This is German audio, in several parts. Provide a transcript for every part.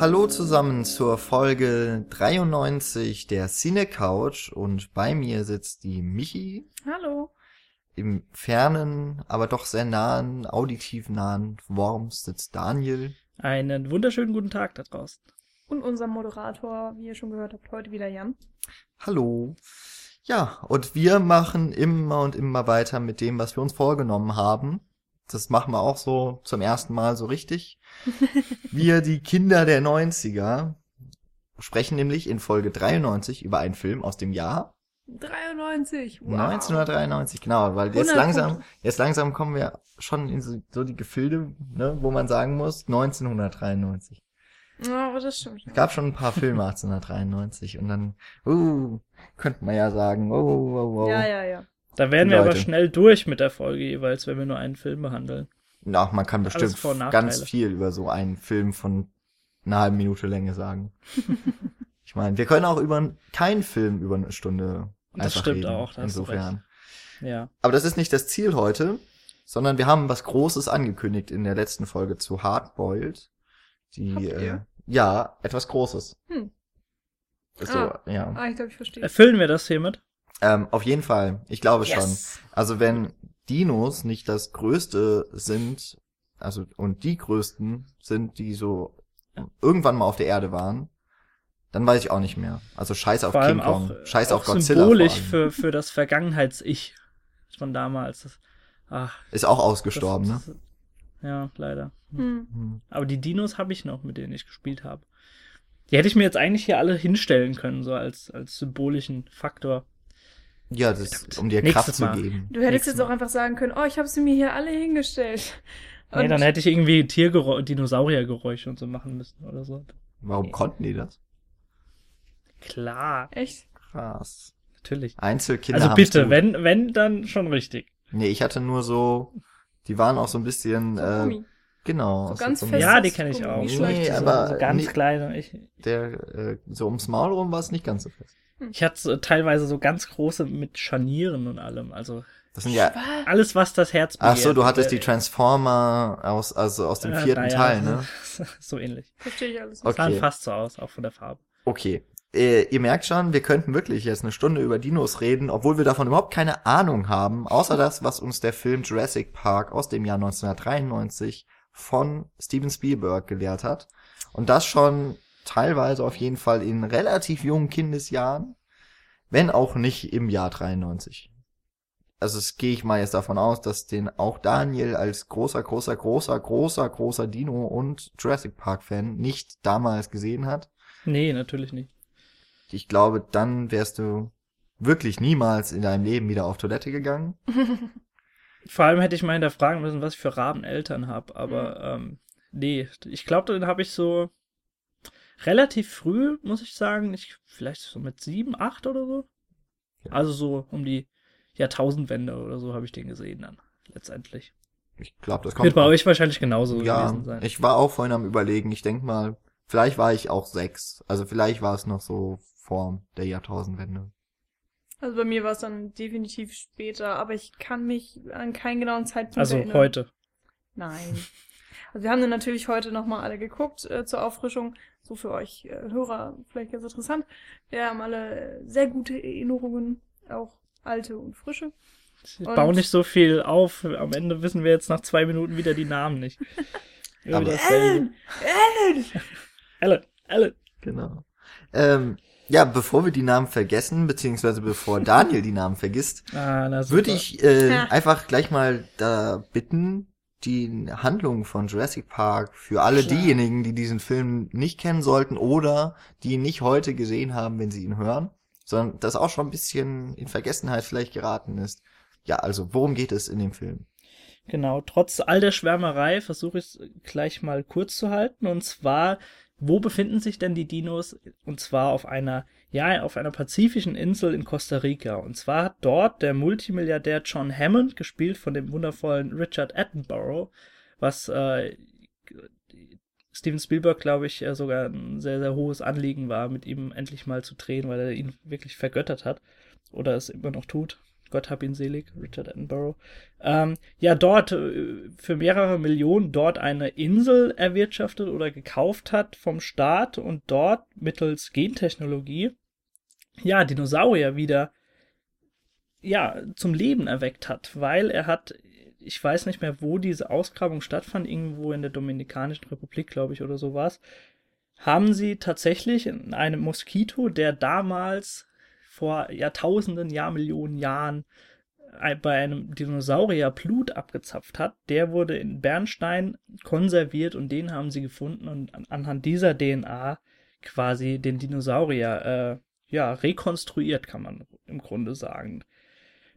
Hallo zusammen zur Folge 93 der Cine Couch und bei mir sitzt die Michi Hallo. im fernen, aber doch sehr nahen, auditiv nahen Worms sitzt Daniel. Einen wunderschönen guten Tag da draußen. Und unser Moderator, wie ihr schon gehört habt, heute wieder Jan. Hallo. Ja, und wir machen immer und immer weiter mit dem, was wir uns vorgenommen haben. Das machen wir auch so zum ersten Mal so richtig. Wir, die Kinder der 90er, sprechen nämlich in Folge 93 über einen Film aus dem Jahr 93. Wow. 1993, genau, weil jetzt 100 langsam, jetzt langsam kommen wir schon in so, so die Gefilde, ne, wo man sagen muss, 1993. Ja, aber das stimmt. Es gab schon ein paar Filme 1893 und dann, uh, könnte man ja sagen, oh, oh, oh. Ja, ja, ja. Da wären wir aber Leute. schnell durch mit der Folge jeweils, wenn wir nur einen Film behandeln. Na, man kann bestimmt ganz viel über so einen Film von einer halben Minute Länge sagen. ich meine, wir können auch über keinen Film über eine Stunde Das einfach stimmt reden. auch, da hast du Insofern. Ja. Aber das ist nicht das Ziel heute, sondern wir haben was Großes angekündigt in der letzten Folge zu Hardboiled. Die, Habt äh, ja, etwas Großes. Hm. So, Ah. ja. Ah, ich glaube, ich verstehe. Erfüllen wir das hiermit? Ähm, auf jeden Fall. Ich glaube schon. Yes. Also wenn Dinos nicht das Größte sind, also und die Größten sind, die so irgendwann mal auf der Erde waren, dann weiß ich auch nicht mehr. Also scheiß auf King Kong, auch, scheiß auch auf Godzilla. symbolisch für, für das Vergangenheits-Ich von damals. Das, ach, Ist auch das, ausgestorben, ne? das, Ja, leider. Hm. Hm. Aber die Dinos habe ich noch, mit denen ich gespielt habe. Die hätte ich mir jetzt eigentlich hier alle hinstellen können, so als, als symbolischen Faktor. Ja, das, um dir Nächstes Kraft zu Mal. geben. Du hättest Nächstes jetzt auch Mal. einfach sagen können, oh, ich habe sie mir hier alle hingestellt. Nee, Und- dann hätte ich irgendwie Tiergeräusche, Dinosauriergeräusche und so machen müssen oder so. Warum konnten die das? Klar, Echt? Krass. natürlich. Einzelkinder Also bitte, wenn, wenn, dann schon richtig. Nee, ich hatte nur so, die waren auch so ein bisschen, So äh, Gummi. genau. So ganz so fest. Ja, die kenne ich auch. Nee, aber so ganz nie- kleine. Ich, Der, äh, so ums Maul rum war es nicht ganz so fest. Ich hatte so teilweise so ganz große mit Scharnieren und allem. Also Das sind ja, alles, was das Herz ach so, du hattest Äh, die Transformer aus, also aus dem äh, vierten naja, Teil, ne? so ähnlich. Verstehe ich alles. Okay. Sahen fast so aus, auch von der Farbe. Okay. Äh, ihr merkt schon, wir könnten wirklich jetzt eine Stunde über Dinos reden, obwohl wir davon überhaupt keine Ahnung haben, außer das, was uns der Film Jurassic Park aus dem Jahr 1993 von Steven Spielberg gelehrt hat. Und das schon teilweise auf jeden Fall in relativ jungen Kindesjahren, wenn auch nicht im Jahr 93. Also es gehe ich mal jetzt davon aus, dass den auch Daniel als großer, großer, großer, großer, großer Dino und Jurassic Park Fan nicht damals gesehen hat. Nee, natürlich nicht. Ich glaube, dann wärst du wirklich niemals in deinem Leben wieder auf Toilette gegangen. Vor allem hätte ich mal hinterfragen müssen, was ich für Rabeneltern habe. Aber ähm, nee, ich glaube, den habe ich so relativ früh, muss ich sagen. Ich, vielleicht so mit sieben, acht oder so. Ja. Also so um die Jahrtausendwende oder so habe ich den gesehen dann. Letztendlich. Ich glaube, das kommt. Wird bei euch wahrscheinlich genauso ja, gewesen sein. ich war auch vorhin am überlegen. Ich denk mal, vielleicht war ich auch sechs. Also vielleicht war es noch so vor der Jahrtausendwende. Also bei mir war es dann definitiv später, aber ich kann mich an keinen genauen Zeitpunkt also erinnern. heute. Nein. Also wir haben dann natürlich heute nochmal alle geguckt äh, zur Auffrischung. So für euch äh, Hörer vielleicht ganz interessant. Wir haben alle äh, sehr gute Erinnerungen, auch alte und frische. Ich Und- baue nicht so viel auf. Am Ende wissen wir jetzt nach zwei Minuten wieder die Namen nicht. Aber- wieder dasselbe. Ellen! Alan, Alan. Genau. Ähm, ja, bevor wir die Namen vergessen, beziehungsweise bevor Daniel die Namen vergisst, Ah, würde ich äh, Ja. einfach gleich mal da bitten, die Handlung von Jurassic Park für alle Klar. diejenigen, die diesen Film nicht kennen sollten oder die ihn nicht heute gesehen haben, wenn sie ihn hören, sondern das auch schon ein bisschen in Vergessenheit vielleicht geraten ist. Ja, also worum geht es in dem Film? Genau, trotz all der Schwärmerei versuche ich es gleich mal kurz zu halten. Und zwar, wo befinden sich denn die Dinos? Und zwar auf einer, ja, auf einer pazifischen Insel in Costa Rica. Und zwar hat dort der Multimilliardär John Hammond, gespielt von dem wundervollen Richard Attenborough, was äh, Steven Spielberg, glaube ich, äh, sogar ein sehr, sehr hohes Anliegen war, mit ihm endlich mal zu drehen, weil er ihn wirklich vergöttert hat. Oder es immer noch tut. Gott hab ihn selig, Richard Attenborough, ähm, ja dort äh, für mehrere Millionen dort eine Insel erwirtschaftet oder gekauft hat vom Staat und dort mittels Gentechnologie ja Dinosaurier wieder ja zum Leben erweckt hat, weil er hat ich weiß nicht mehr, wo diese Ausgrabung stattfand, irgendwo in der Dominikanischen Republik, glaube ich, oder so war haben sie tatsächlich in einem Moskito, der damals vor Jahrtausenden, Jahrmillionen Jahren äh, bei einem Dinosaurier Blut abgezapft hat, der wurde in Bernstein konserviert und den haben sie gefunden und anhand dieser DNA quasi den Dinosaurier äh, ja rekonstruiert, kann man im Grunde sagen.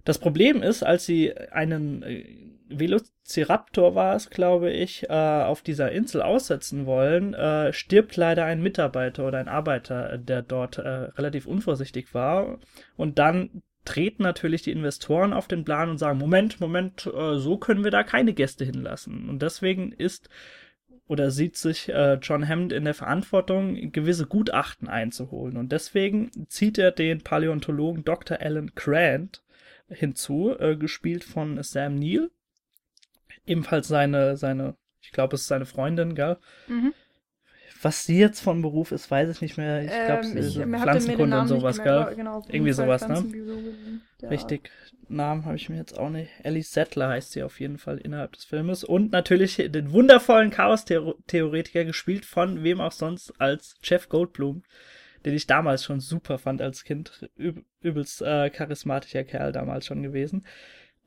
Das Problem ist, als sie einen äh, Velociraptor war es, glaube ich, äh, auf dieser Insel aussetzen wollen, äh, stirbt leider ein Mitarbeiter oder ein Arbeiter, der dort äh, relativ unvorsichtig war. Und dann treten natürlich die Investoren auf den Plan und sagen, Moment, Moment, äh, so können wir da keine Gäste hinlassen. Und deswegen ist oder sieht sich äh, John Hammond in der Verantwortung, gewisse Gutachten einzuholen. Und deswegen zieht er den Paläontologen Dr. Alan Grant hinzu, äh, gespielt von Sam Neill. Ebenfalls seine, seine, ich glaube, es ist seine Freundin, gell? Mhm. Was sie jetzt von Beruf ist, weiß ich nicht mehr. Ich glaube, ähm, sie ist Pflanzenkunde und sowas, gell? Genau, Irgendwie sowas, ne? Ja. Richtig. Namen habe ich mir jetzt auch nicht. Ellie Settler heißt sie auf jeden Fall innerhalb des Filmes. Und natürlich den wundervollen Chaos-Theoretiker gespielt von wem auch sonst als Jeff Goldblum den ich damals schon super fand als Kind. Üb übelst äh, charismatischer Kerl damals schon gewesen.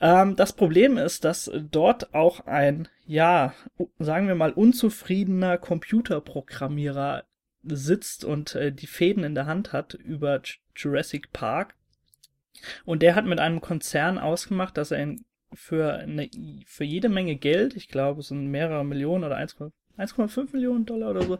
Ähm, das Problem ist, dass dort auch ein, ja, sagen wir mal, unzufriedener Computerprogrammierer sitzt und äh, die Fäden in der Hand hat über Jurassic Park. Und der hat mit einem Konzern ausgemacht, dass er ihn für, eine, für jede Menge Geld, ich glaube, es sind mehrere Millionen oder 1,5 Millionen Dollar oder so,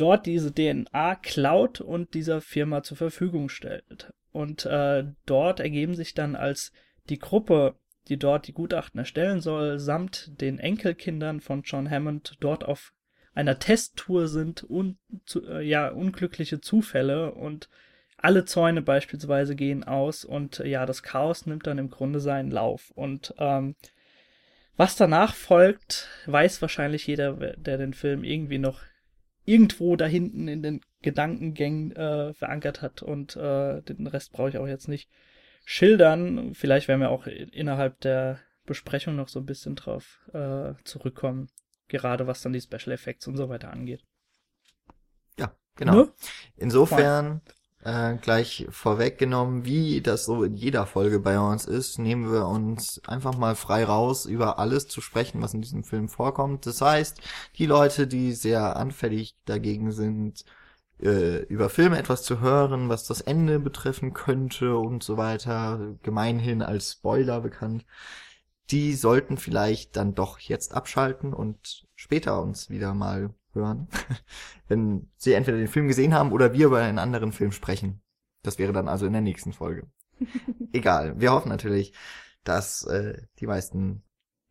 dort diese DNA klaut und dieser Firma zur Verfügung stellt. Und äh, dort ergeben sich dann als die Gruppe, die dort die Gutachten erstellen soll, samt den Enkelkindern von John Hammond dort auf einer Testtour sind un, zu, äh, ja, unglückliche Zufälle und alle Zäune beispielsweise gehen aus und äh, ja, das Chaos nimmt dann im Grunde seinen Lauf. Und ähm, was danach folgt, weiß wahrscheinlich jeder, der den Film irgendwie noch irgendwo da hinten in den Gedankengängen äh, verankert hat und äh, den Rest brauche ich auch jetzt nicht schildern. Vielleicht werden wir auch innerhalb der Besprechung noch so ein bisschen drauf äh, zurückkommen, gerade was dann die Special Effects und so weiter angeht. Ja, genau. Ne? Insofern äh, gleich vorweggenommen, wie das so in jeder Folge bei uns ist, nehmen wir uns einfach mal frei raus, über alles zu sprechen, was in diesem Film vorkommt. Das heißt, die Leute, die sehr anfällig dagegen sind, äh, über Filme etwas zu hören, was das Ende betreffen könnte und so weiter, gemeinhin als Spoiler bekannt, die sollten vielleicht dann doch jetzt abschalten und später uns wieder mal hören, wenn sie entweder den Film gesehen haben oder wir über einen anderen Film sprechen. Das wäre dann also in der nächsten Folge. Egal, wir hoffen natürlich, dass äh, die meisten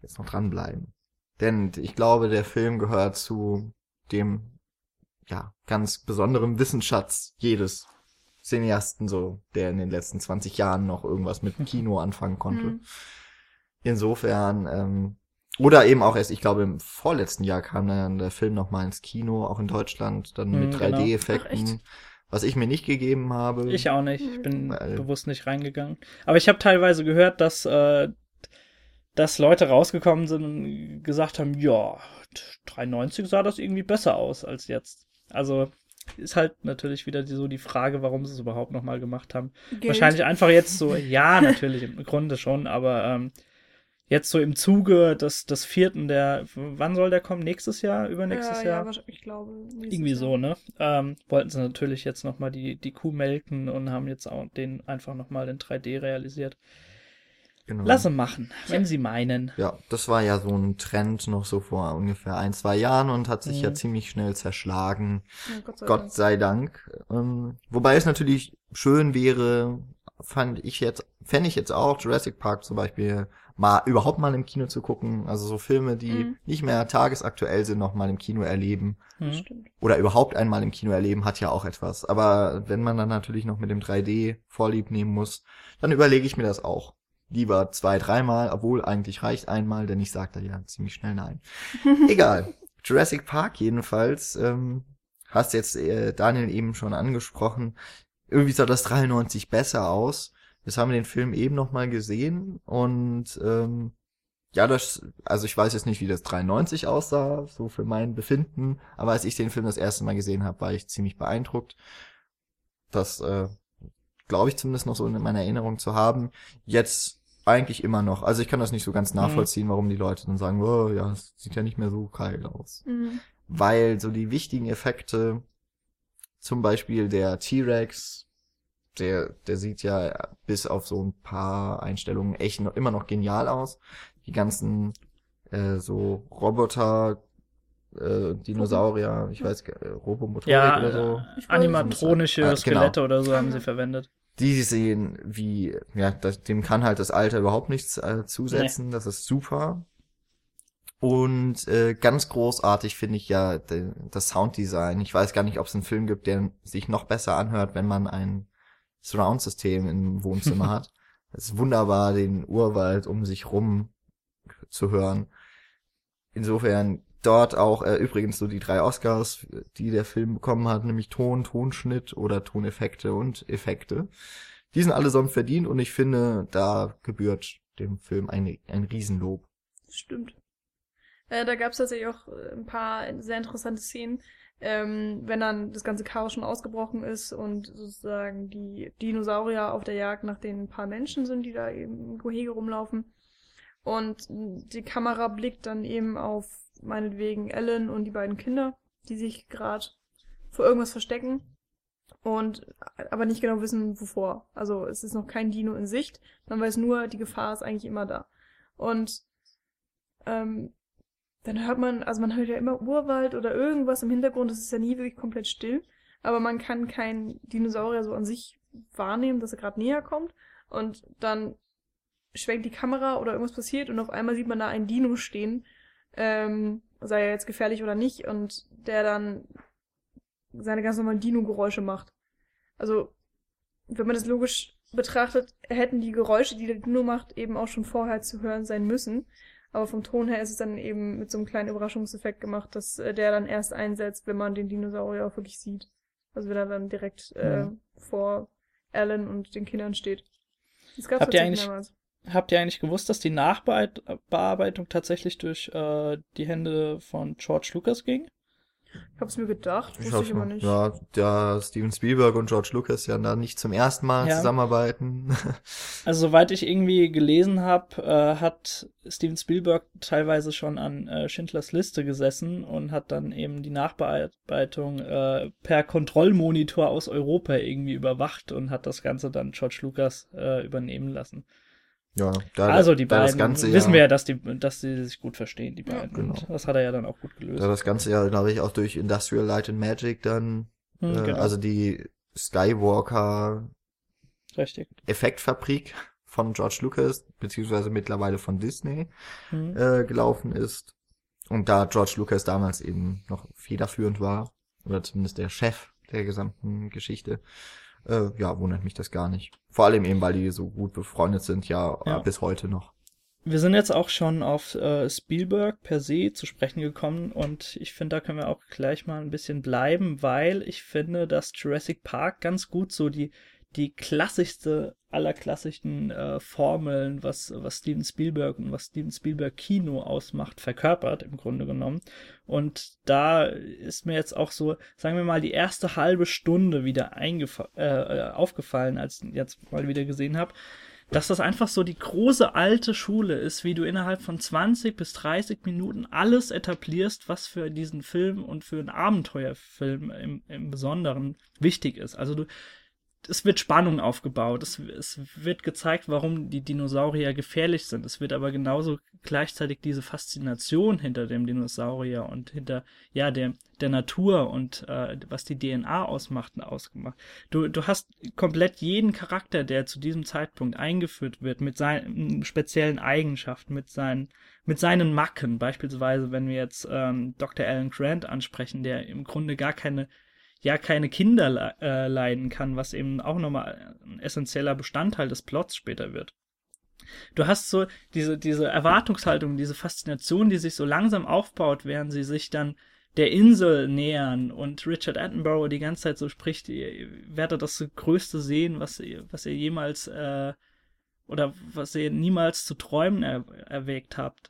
jetzt noch dranbleiben. Denn ich glaube, der Film gehört zu dem ja ganz besonderen Wissensschatz jedes Cineasten, so der in den letzten 20 Jahren noch irgendwas mit Kino anfangen konnte. Mhm. Insofern ähm, oder eben auch erst, ich glaube, im vorletzten Jahr kam dann der Film noch mal ins Kino, auch in Deutschland, dann mit hm, 3D-Effekten. Genau. Was ich mir nicht gegeben habe. Ich auch nicht. Ich bin weil, bewusst nicht reingegangen. Aber ich habe teilweise gehört, dass, äh, dass Leute rausgekommen sind und gesagt haben, ja, 93 sah das irgendwie besser aus als jetzt. Also ist halt natürlich wieder die, so die Frage, warum sie es überhaupt noch mal gemacht haben. Geld. Wahrscheinlich einfach jetzt so, ja, natürlich, im Grunde schon, aber ähm, jetzt so im Zuge des, des vierten, der, wann soll der kommen? Nächstes Jahr? Übernächstes ja, Jahr? Ja, ich glaube. Irgendwie so, ne? Ähm, wollten sie natürlich jetzt nochmal die, die Kuh melken und haben jetzt auch den einfach nochmal in 3D realisiert. Genau. Lasse machen, wenn ja. sie meinen. Ja, das war ja so ein Trend noch so vor ungefähr ein, zwei Jahren und hat sich mhm. ja ziemlich schnell zerschlagen. Ja, Gott sei Gott Dank. Sei Dank. Ähm, wobei es natürlich schön wäre, fand ich jetzt, fände ich jetzt auch Jurassic Park zum Beispiel mal überhaupt mal im Kino zu gucken. Also so Filme, die mhm. nicht mehr tagesaktuell sind, noch mal im Kino erleben. Mhm. Oder überhaupt einmal im Kino erleben, hat ja auch etwas. Aber wenn man dann natürlich noch mit dem 3D Vorlieb nehmen muss, dann überlege ich mir das auch. lieber zwei, dreimal, obwohl eigentlich reicht einmal, denn ich sage da ja ziemlich schnell nein. Egal. Jurassic Park jedenfalls, ähm, hast jetzt äh, Daniel eben schon angesprochen. Irgendwie sah das 93 besser aus. Jetzt haben wir den Film eben noch mal gesehen und ähm, ja, das, also ich weiß jetzt nicht, wie das 93 aussah, so für mein Befinden, aber als ich den Film das erste Mal gesehen habe, war ich ziemlich beeindruckt. Das äh, glaube ich zumindest noch so in meiner Erinnerung zu haben. Jetzt eigentlich immer noch. Also ich kann das nicht so ganz nachvollziehen, mhm. warum die Leute dann sagen, oh ja, es sieht ja nicht mehr so geil aus. Mhm. Weil so die wichtigen Effekte, zum Beispiel der T-Rex, der, der sieht ja bis auf so ein paar Einstellungen echt noch, immer noch genial aus die ganzen äh, so Roboter, äh, Dinosaurier, ich weiß, äh, Robomotorik ja, oder so. Animatronische äh, Skelette genau. oder so haben sie verwendet. Die sehen wie, ja, das, dem kann halt das Alter überhaupt nichts äh, zusetzen, nee. das ist super. Und äh, ganz großartig finde ich ja de, das Sounddesign. Ich weiß gar nicht, ob es einen Film gibt, der sich noch besser anhört, wenn man ein Surround-System im Wohnzimmer hat. Es ist wunderbar, den Urwald um sich rum zu hören. Insofern dort auch äh, übrigens so die drei Oscars, die der Film bekommen hat, nämlich Ton, Tonschnitt oder Toneffekte und Effekte. Die sind allesamt verdient und ich finde, da gebührt dem Film ein, ein Riesenlob. Stimmt. Äh, da gab es tatsächlich auch ein paar sehr interessante Szenen, ähm, wenn dann das ganze Chaos schon ausgebrochen ist und sozusagen die Dinosaurier auf der Jagd nach den paar Menschen sind, die da eben im Gehege rumlaufen. Und die Kamera blickt dann eben auf meinetwegen Ellen und die beiden Kinder, die sich gerade vor irgendwas verstecken und aber nicht genau wissen, wovor. Also es ist noch kein Dino in Sicht. Man weiß nur, die Gefahr ist eigentlich immer da. Und ähm, dann hört man, also man hört ja immer Urwald oder irgendwas im Hintergrund, das ist ja nie wirklich komplett still, aber man kann keinen Dinosaurier so an sich wahrnehmen, dass er gerade näher kommt. Und dann schwenkt die Kamera oder irgendwas passiert und auf einmal sieht man da einen Dino stehen, ähm, sei er jetzt gefährlich oder nicht, und der dann seine ganz normalen Dino-Geräusche macht. Also, wenn man das logisch betrachtet, hätten die Geräusche, die der Dino macht, eben auch schon vorher zu hören sein müssen. Aber vom Ton her ist es dann eben mit so einem kleinen Überraschungseffekt gemacht, dass äh, der dann erst einsetzt, wenn man den Dinosaurier auch wirklich sieht. Also wenn er dann direkt äh, mhm. vor Alan und den Kindern steht. Das gab's Habt ihr eigentlich, mehrmals. Habt ihr eigentlich gewusst, dass die Nachbearbeitung tatsächlich durch äh, die Hände von George Lucas ging? Ich hab's mir gedacht, wusste ich, ich immer nicht. Ja, der Steven Spielberg und George Lucas ja da nicht zum ersten Mal ja. zusammenarbeiten. Also soweit ich irgendwie gelesen habe, äh, hat Steven Spielberg teilweise schon an äh, Schindlers Liste gesessen und hat dann eben die Nachbearbeitung äh, per Kontrollmonitor aus Europa irgendwie überwacht und hat das Ganze dann George Lucas äh, übernehmen lassen. Ja, da, also die beiden Ganze, wissen wir ja, dass die, dass die sich gut verstehen, die beiden. Ja, genau. Und das hat er ja dann auch gut gelöst. Da das Ganze ja, glaube ich, auch durch Industrial Light and Magic dann, hm, äh, genau. also die Skywalker Richtig. Effektfabrik von George Lucas, beziehungsweise mittlerweile von Disney, hm. äh, gelaufen ist. Und da George Lucas damals eben noch federführend war, oder zumindest der Chef der gesamten Geschichte, äh, ja, wundert mich das gar nicht. Vor allem eben, weil die so gut befreundet sind, ja, ja. Bis heute noch. Wir sind jetzt auch schon auf äh, Spielberg per se zu sprechen gekommen und ich finde, da können wir auch gleich mal ein bisschen bleiben, weil ich finde, dass Jurassic Park ganz gut so die die klassischste aller klassischen äh, Formeln, was, was Steven Spielberg und was Steven Spielberg Kino ausmacht, verkörpert im Grunde genommen. Und da ist mir jetzt auch so, sagen wir mal, die erste halbe Stunde wieder äh, äh, aufgefallen, als ich jetzt mal wieder gesehen habe, dass das einfach so die große alte Schule ist, wie du innerhalb von 20 bis 30 Minuten alles etablierst, was für diesen Film und für einen Abenteuerfilm im, im Besonderen wichtig ist. Also du, es wird Spannung aufgebaut, es, es wird gezeigt, warum die Dinosaurier gefährlich sind. Es wird aber genauso gleichzeitig diese Faszination hinter dem Dinosaurier und hinter ja der der Natur und äh, was die DNA ausmacht ausgemacht. Du du hast komplett jeden Charakter, der zu diesem Zeitpunkt eingeführt wird mit seinen speziellen Eigenschaften, mit seinen mit seinen Macken. Beispielsweise, wenn wir jetzt ähm, Dr. Alan Grant ansprechen, der im Grunde gar keine ja keine Kinder äh, leiden kann, was eben auch nochmal ein essentieller Bestandteil des Plots später wird. du hast so diese, diese Erwartungshaltung, diese Faszination, die sich so langsam aufbaut, während sie sich dann der Insel nähern und Richard Attenborough die ganze Zeit so spricht, ihr werdet das größte sehen, was ihr, was ihr jemals äh, oder was ihr niemals zu träumen er, erwägt habt.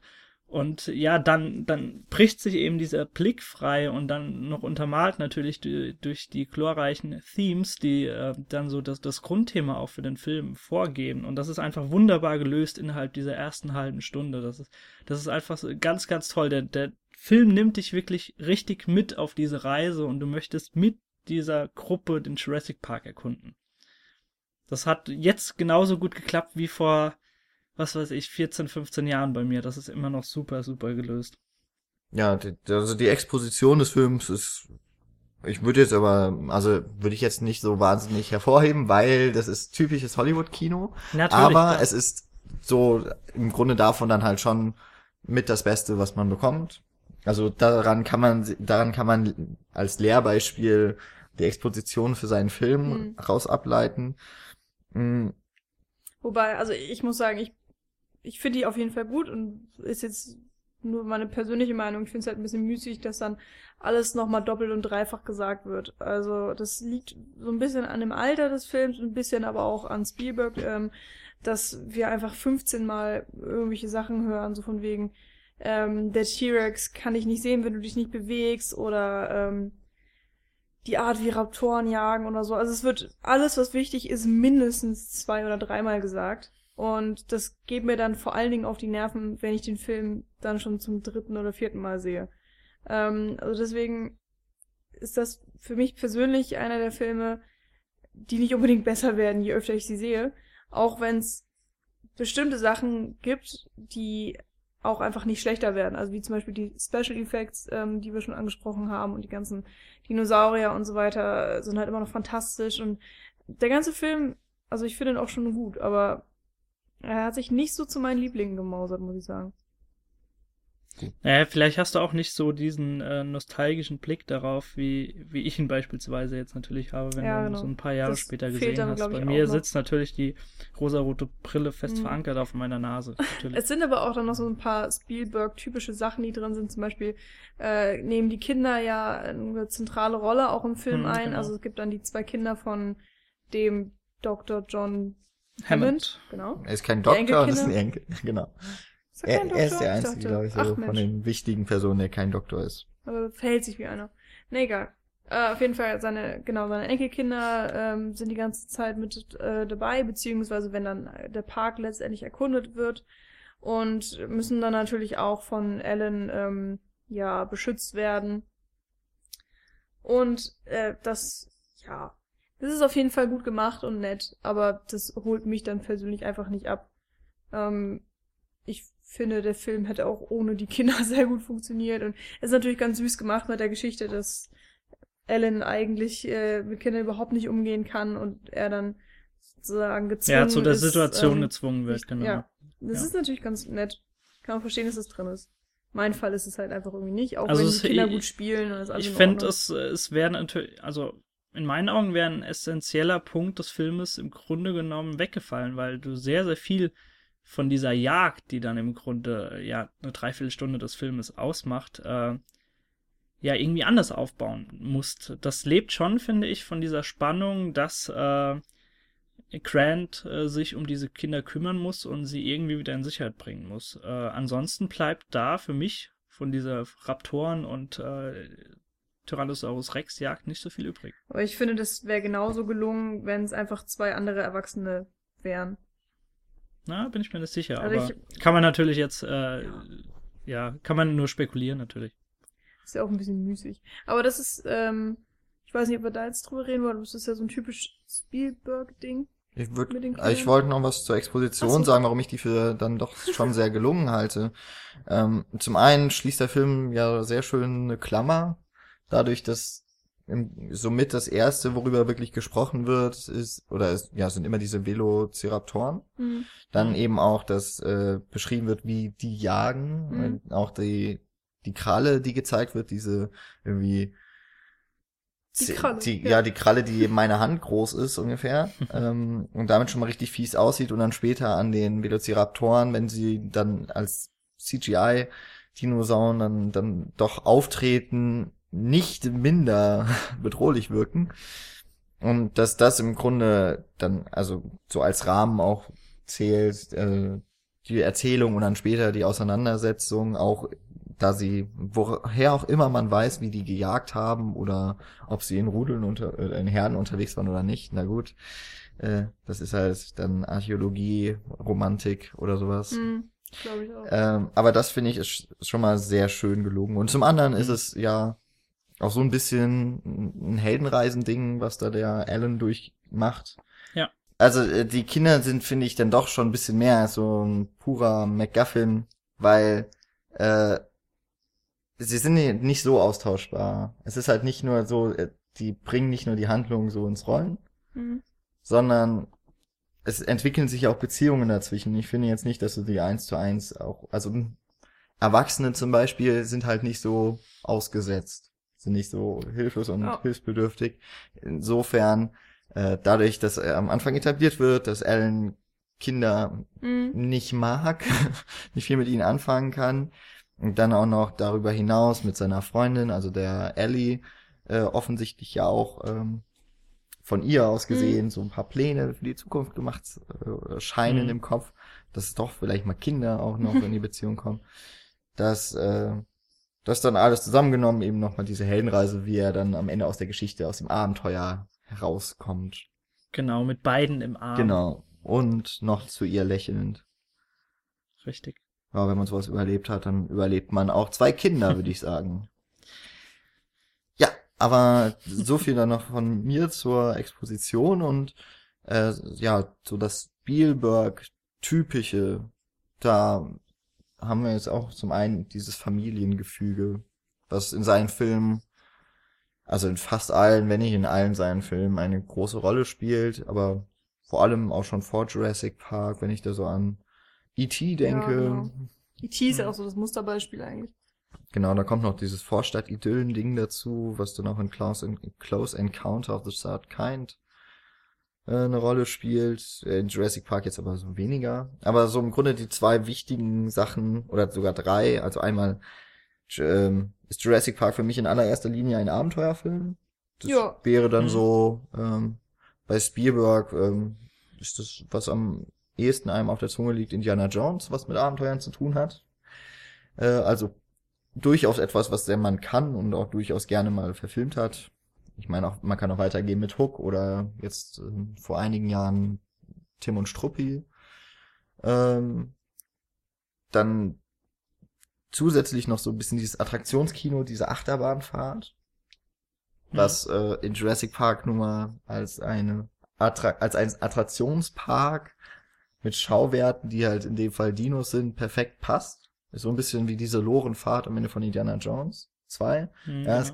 Und ja, dann, dann bricht sich eben dieser Blick frei und dann noch untermalt natürlich die, durch die chlorreichen Themes, die äh, dann so das, das Grundthema auch für den Film vorgeben. Und das ist einfach wunderbar gelöst innerhalb dieser ersten halben Stunde. Das ist, das ist einfach ganz, ganz toll. Der, der Film nimmt dich wirklich richtig mit auf diese Reise und du möchtest mit dieser Gruppe den Jurassic Park erkunden. Das hat jetzt genauso gut geklappt wie vor was weiß ich, 14, 15 Jahren bei mir. Das ist immer noch super, super gelöst. Ja, die, also die Exposition des Films ist, ich würde jetzt aber, also würde ich jetzt nicht so wahnsinnig hervorheben, weil das ist typisches Hollywood-Kino. Aber klar. es ist so im Grunde davon dann halt schon mit das Beste, was man bekommt. Also daran kann man, daran kann man als Lehrbeispiel die Exposition für seinen Film mhm. raus ableiten. Mhm. Wobei, also ich muss sagen, ich ich finde die auf jeden Fall gut und ist jetzt nur meine persönliche Meinung. Ich finde es halt ein bisschen müßig, dass dann alles nochmal doppelt und dreifach gesagt wird. Also das liegt so ein bisschen an dem Alter des Films, ein bisschen aber auch an Spielberg, ähm, dass wir einfach 15 Mal irgendwelche Sachen hören, so von wegen, ähm, der T-Rex kann ich nicht sehen, wenn du dich nicht bewegst oder ähm, die Art, wie Raptoren jagen oder so. Also es wird alles, was wichtig ist, mindestens zwei oder dreimal gesagt. Und das geht mir dann vor allen Dingen auf die Nerven, wenn ich den Film dann schon zum dritten oder vierten Mal sehe. Ähm, also deswegen ist das für mich persönlich einer der Filme, die nicht unbedingt besser werden, je öfter ich sie sehe. Auch wenn es bestimmte Sachen gibt, die auch einfach nicht schlechter werden. Also wie zum Beispiel die Special Effects, ähm, die wir schon angesprochen haben und die ganzen Dinosaurier und so weiter sind halt immer noch fantastisch und der ganze Film, also ich finde ihn auch schon gut, aber er hat sich nicht so zu meinen Lieblingen gemausert, muss ich sagen. Naja, vielleicht hast du auch nicht so diesen äh, nostalgischen Blick darauf, wie, wie ich ihn beispielsweise jetzt natürlich habe, wenn ja, du genau. so ein paar Jahre das später gesehen dann, hast. Bei mir sitzt natürlich die rosarote Brille fest mhm. verankert auf meiner Nase. es sind aber auch dann noch so ein paar Spielberg-typische Sachen, die drin sind. Zum Beispiel äh, nehmen die Kinder ja eine zentrale Rolle auch im Film mhm, ein. Genau. Also es gibt dann die zwei Kinder von dem Dr. John Hammond, genau. Er ist kein Doktor, das ist ein Enkel, genau. Ist er, er, er, ist der einzige, glaube ich, so Ach, von den wichtigen Personen, der kein Doktor ist. Aber verhält sich wie einer. Ne, egal. Äh, auf jeden Fall seine, genau, seine Enkelkinder ähm, sind die ganze Zeit mit äh, dabei, beziehungsweise wenn dann der Park letztendlich erkundet wird und müssen dann natürlich auch von Ellen ähm, ja beschützt werden. Und äh, das, ja, das ist auf jeden Fall gut gemacht und nett, aber das holt mich dann persönlich einfach nicht ab. Ähm, ich finde, der Film hätte auch ohne die Kinder sehr gut funktioniert und es ist natürlich ganz süß gemacht mit der Geschichte, dass Ellen eigentlich äh, mit Kindern überhaupt nicht umgehen kann und er dann sozusagen gezwungen Ja, zu der ist, Situation ähm, gezwungen wird, genau. Ja, das ja. ist natürlich ganz nett. Kann man verstehen, dass es drin ist. Mein Fall ist es halt einfach irgendwie nicht, auch also wenn die Kinder gut spielen und das alles Ich fände es, es wäre natürlich, also in meinen Augen wäre ein essentieller Punkt des Filmes im Grunde genommen weggefallen, weil du sehr, sehr viel von dieser Jagd, die dann im Grunde ja eine Dreiviertelstunde des Filmes ausmacht, äh, ja irgendwie anders aufbauen musst. Das lebt schon, finde ich, von dieser Spannung, dass äh, Grant äh, sich um diese Kinder kümmern muss und sie irgendwie wieder in Sicherheit bringen muss. Äh, ansonsten bleibt da für mich von dieser Raptoren und äh, Tyrannosaurus Rex jagt nicht so viel übrig. Aber ich finde, das wäre genauso gelungen, wenn es einfach zwei andere Erwachsene wären. Na, bin ich mir nicht sicher. Also aber ich, kann man natürlich jetzt, äh, ja. ja, kann man nur spekulieren natürlich. Ist ja auch ein bisschen müßig. Aber das ist, ähm, ich weiß nicht, ob wir da jetzt drüber reden wollen, aber das ist ja so ein typisch Spielberg-Ding. Ich, würd, ich wollte noch was zur Exposition so. sagen, warum ich die für dann doch schon sehr gelungen halte. Ähm, zum einen schließt der Film ja sehr schön eine Klammer dadurch, dass somit das erste, worüber wirklich gesprochen wird, ist, oder ist, ja, sind immer diese Velociraptoren. Mhm. Dann eben auch, dass äh, beschrieben wird, wie die jagen, mhm. auch die, die Kralle, die gezeigt wird, diese irgendwie Die Kralle, Die, ja. ja. die Kralle, die meine Hand groß ist ungefähr ähm, und damit schon mal richtig fies aussieht und dann später an den Velociraptoren, wenn sie dann als CGI-Dinosauren dann, dann doch auftreten, nicht minder bedrohlich wirken. Und dass das im Grunde dann, also so als Rahmen auch zählt, äh, die Erzählung und dann später die Auseinandersetzung, auch da sie, woher auch immer man weiß, wie die gejagt haben oder ob sie in Rudeln unter, äh, in Herden unterwegs waren oder nicht, na gut. Äh, das ist halt dann Archäologie, Romantik oder sowas. Hm, auch. Ähm, aber das finde ich ist schon mal sehr schön gelungen. Und zum anderen ist es ja auch so ein bisschen ein Heldenreisen-Ding, was da der Alan durchmacht. Ja. Also äh, die Kinder sind, finde ich, dann doch schon ein bisschen mehr als so ein purer MacGuffin, weil äh, sie sind nicht so austauschbar. Es ist halt nicht nur so, äh, die bringen nicht nur die Handlung so ins Rollen, Hm. sondern es entwickeln sich auch Beziehungen dazwischen. Ich finde jetzt nicht, dass du die eins zu eins auch, also Erwachsene zum Beispiel sind halt nicht so ausgesetzt, sind nicht so hilflos und Ja. hilfsbedürftig. Insofern, äh, dadurch, dass er am Anfang etabliert wird, dass Alan Kinder Hm. nicht mag, nicht viel mit ihnen anfangen kann. Und dann auch noch darüber hinaus mit seiner Freundin, also der Ellie, äh, offensichtlich ja auch ähm, von ihr aus gesehen so ein paar Pläne für die Zukunft gemacht äh, scheinen Mhm. im Kopf, dass doch vielleicht mal Kinder auch noch in die Beziehung kommen. Dass äh, das dann alles zusammengenommen eben nochmal diese Heldenreise, wie er dann am Ende aus der Geschichte, aus dem Abenteuer herauskommt. Genau, mit beiden im Arm. Genau. Und noch zu ihr lächelnd. Richtig. Ja, wenn man sowas überlebt hat, dann überlebt man auch zwei Kinder, würde ich sagen. Ja, aber so viel dann noch von mir zur Exposition und äh, ja, so das Spielberg-typische, da haben wir jetzt auch zum einen dieses Familiengefüge, was in seinen Filmen, also in fast allen, wenn nicht in allen seinen Filmen, eine große Rolle spielt, aber vor allem auch schon vor Jurassic Park, wenn ich da so an E.T. denke. genau. E.T. ist ja auch so das Musterbeispiel eigentlich. Genau, da kommt noch dieses Vorstadt-Idyllen-Ding dazu, was dann auch in Close, in Close Encounter of the Third Kind äh, eine Rolle spielt. Äh, In Jurassic Park jetzt aber so weniger. Aber so im Grunde die zwei wichtigen Sachen, oder sogar drei, also einmal ähm, ist Jurassic Park für mich in allererster Linie ein Abenteuerfilm. Das Ja. wäre dann Mhm. so, ähm, bei Spielberg ähm, ist das, was am ehesten einem auf der Zunge liegt, Indiana Jones, was mit Abenteuern zu tun hat. Äh, also durchaus etwas, was der Mann kann und auch durchaus gerne mal verfilmt hat. Ich meine auch, man kann auch weitergehen mit Hook oder jetzt ähm, vor einigen Jahren Tim und Struppi. Ähm, dann zusätzlich noch so ein bisschen dieses Attraktionskino, diese Achterbahnfahrt, was äh, in Jurassic Park nun mal als eine Attra als ein Attraktionspark mit Schauwerten, die halt in dem Fall Dinos sind, perfekt passt. Ist so ein bisschen wie diese Lorenfahrt am Ende von Indiana Jones 2. Mhm, Ja, es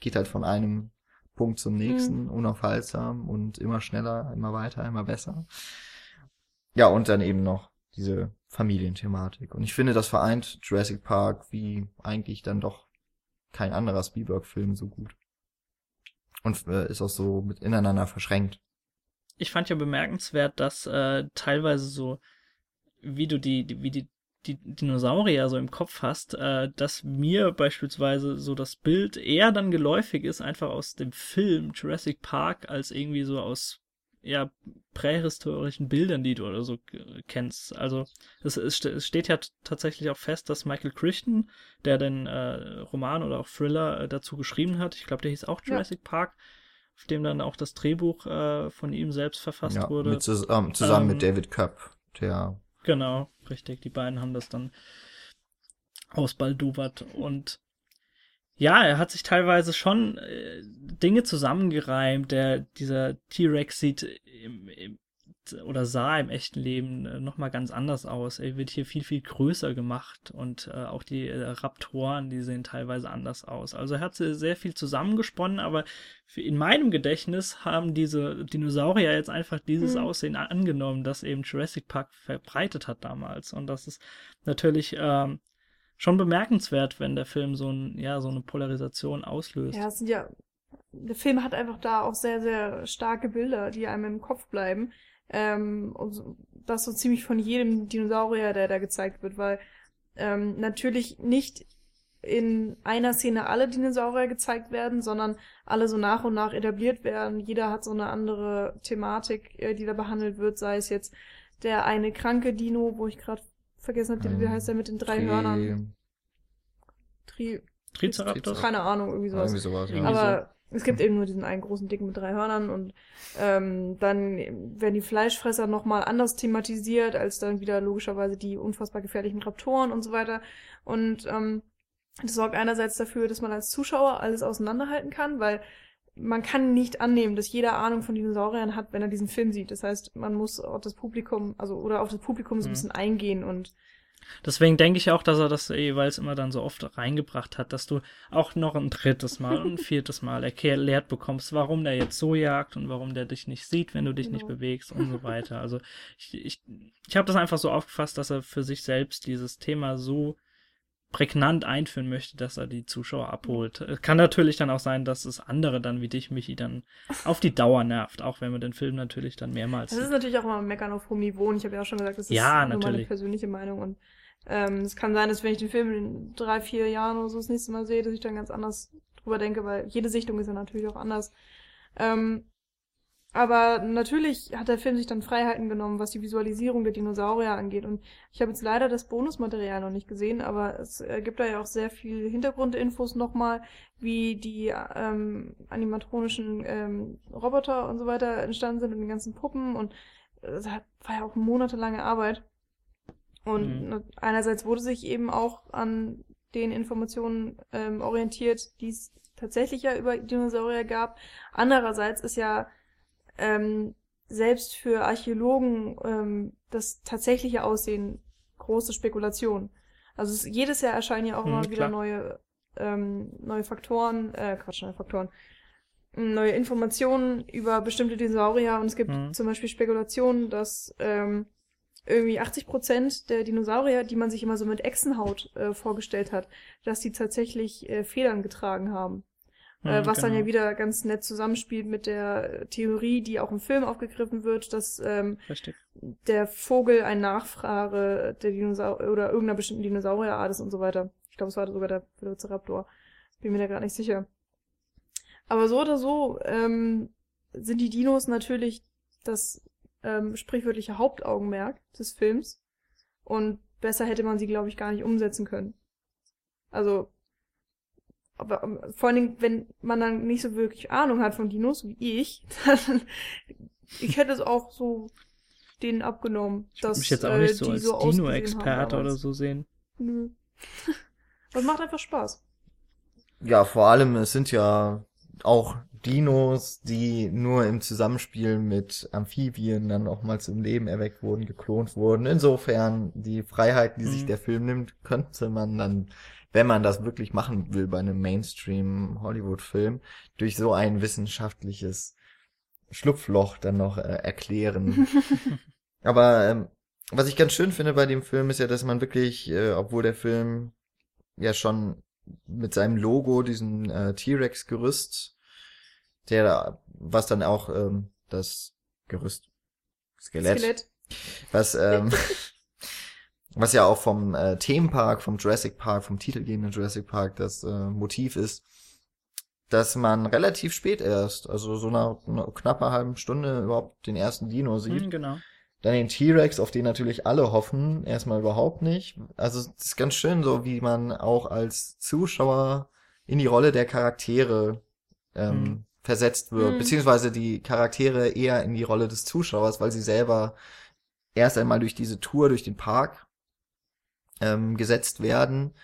geht halt von einem Punkt zum nächsten, unaufhaltsam und immer schneller, immer weiter, immer besser. Ja, und dann eben noch diese Familienthematik. Und ich finde, das vereint Jurassic Park wie eigentlich dann doch kein anderer Spielberg-Film so gut. Und äh, ist auch so mit ineinander verschränkt. ich fand ja bemerkenswert, dass äh, teilweise so, wie du die, die wie die, die Dinosaurier so im Kopf hast, äh, dass mir beispielsweise so das Bild eher dann geläufig ist, einfach aus dem Film Jurassic Park, als irgendwie so aus ja, prähistorischen Bildern, die du oder so äh, kennst. Also es, es, es steht ja tatsächlich auch fest, dass Michael Crichton, der den äh, Roman oder auch Thriller äh, dazu geschrieben hat, ich glaube, der hieß auch Ja. Jurassic Park, auf dem dann auch das Drehbuch äh, von ihm selbst verfasst Ja, wurde. mit, zus ähm, zusammen Ähm, mit David Köpp, der Genau, richtig. Die beiden haben das dann ausbaldowert und ja, er hat sich teilweise schon äh, Dinge zusammengereimt. Der, dieser T-Rex sieht im, im, oder sah im echten Leben äh, nochmal ganz anders aus. Er wird hier viel, viel größer gemacht und äh, auch die äh, Raptoren, die sehen teilweise anders aus. Also er hat sehr sehr viel zusammengesponnen, aber für, in meinem Gedächtnis haben diese Dinosaurier jetzt einfach dieses Mhm. Aussehen angenommen, das eben Jurassic Park verbreitet hat damals. Und das ist natürlich ähm, schon bemerkenswert, wenn der Film so, ein, ja, so eine Polarisation auslöst. Ja, es sind ja der Film hat einfach da auch sehr, sehr starke Bilder, die einem im Kopf bleiben. Ähm, und so, das so ziemlich von jedem Dinosaurier, der da gezeigt wird, weil ähm, natürlich nicht in einer Szene alle Dinosaurier gezeigt werden, sondern alle so nach und nach etabliert werden. Jeder hat so eine andere Thematik, äh, die da behandelt wird, sei es jetzt der eine kranke Dino, wo ich gerade vergessen habe, wie Ähm, heißt der mit den drei Tri- Hörnern? Tri Triceratops? keine Ahnung, irgendwie sowas. Irgendwie sowas, ja. Aber es gibt eben nur diesen einen großen Dicken mit drei Hörnern und ähm, dann werden die Fleischfresser nochmal anders thematisiert, als dann wieder logischerweise die unfassbar gefährlichen Raptoren und so weiter. Und ähm, das sorgt einerseits dafür, dass man als Zuschauer alles auseinanderhalten kann, weil man kann nicht annehmen, dass jeder Ahnung von Dinosauriern hat, wenn er diesen Film sieht. Das heißt, man muss auf das Publikum, also oder auf das Publikum so ein Mhm. bisschen eingehen und Deswegen denke ich auch, dass er das jeweils immer dann so oft reingebracht hat, dass du auch noch ein drittes Mal und ein viertes Mal erklärt bekommst, warum der jetzt so jagt und warum der dich nicht sieht, wenn du dich nicht Genau. bewegst und so weiter. Also ich, ich, ich habe das einfach so aufgefasst, dass er für sich selbst dieses Thema so prägnant einführen möchte, dass er die Zuschauer abholt. Es Kann natürlich dann auch sein, dass es andere dann wie dich, Michi, dann auf die Dauer nervt, auch wenn man den Film natürlich dann mehrmals Das ist natürlich auch immer Meckern auf hohem Niveau und ich habe ja auch schon gesagt, das ist Ja, nur meine natürlich. persönliche Meinung und ähm, es kann sein, dass wenn ich den Film in drei, vier Jahren oder so das nächste Mal sehe, dass ich dann ganz anders drüber denke, weil jede Sichtung ist ja natürlich auch anders. Ähm, aber natürlich hat der Film sich dann Freiheiten genommen, was die Visualisierung der Dinosaurier angeht. Und ich habe jetzt leider das Bonusmaterial noch nicht gesehen, aber es gibt da ja auch sehr viel Hintergrundinfos nochmal, wie die ähm, animatronischen ähm, Roboter und so weiter entstanden sind und die ganzen Puppen. Und das war ja auch monatelange Arbeit. Und Mhm. ne- einerseits wurde sich eben auch an den Informationen ähm, orientiert, die es tatsächlich ja über Dinosaurier gab. Andererseits ist ja ähm, selbst für Archäologen ähm, das tatsächliche Aussehen große Spekulation. Also es, jedes Jahr erscheinen ja auch Mhm, immer wieder klar. neue ähm, neue Faktoren, äh, Quatsch, neue Faktoren, neue Informationen über bestimmte Dinosaurier und es gibt Mhm. zum Beispiel Spekulationen, dass ähm, irgendwie 80 Prozent der Dinosaurier, die man sich immer so mit Echsenhaut äh, vorgestellt hat, dass die tatsächlich äh, Federn getragen haben. äh, Mhm, was dann genau. ja wieder ganz nett zusammenspielt mit der Theorie, die auch im Film aufgegriffen wird, dass ähm, Richtig. der Vogel ein Nachfrage der Dinosaurier oder irgendeiner bestimmten Dinosaurierart ist und so weiter. Ich glaube, es war sogar der Velociraptor. Bin mir da gerade nicht sicher. Aber so oder so ähm, sind die Dinos natürlich das ähm, sprichwörtliche Hauptaugenmerk des Films. Und besser hätte man sie, glaube ich, gar nicht umsetzen können. Also, aber ähm, vor allen Dingen, wenn man dann nicht so wirklich Ahnung hat von Dinos, wie ich, dann ich hätte es auch so denen abgenommen, Ich würde dass mich jetzt auch äh, nicht so die als so Dino-Experte oder so sehen. Nö. Das macht einfach Spaß. Ja, vor allem, es sind ja auch Dinos, die nur im Zusammenspiel mit Amphibien dann auch mal zum Leben erweckt wurden, geklont wurden. Insofern, die Freiheiten, die sich Mhm. der Film nimmt, könnte man dann, wenn man das wirklich machen will bei einem Mainstream-Hollywood-Film, durch so ein wissenschaftliches Schlupfloch dann noch äh, erklären. Aber ähm, was ich ganz schön finde bei dem Film ist ja, dass man wirklich, äh, obwohl der Film ja schon mit seinem Logo, diesem äh, T-Rex-Gerüst, der, da- was dann auch ähm, das Gerüst, Skelett, Skelett. was ähm, was ja auch vom äh, Themenpark, vom Jurassic Park, vom titelgebenden Jurassic Park das äh, Motiv ist, dass man relativ spät erst, also so nach einer knappen halben Stunde überhaupt den ersten Dino sieht. Mhm, genau. Dann den T-Rex, auf den natürlich alle hoffen, erstmal überhaupt nicht. Also es ist ganz schön so, wie man auch als Zuschauer in die Rolle der Charaktere ähm, Mhm. Versetzt wird, Mhm. beziehungsweise die Charaktere eher in die Rolle des Zuschauers, weil sie selber erst einmal durch diese Tour durch den Park ähm, gesetzt werden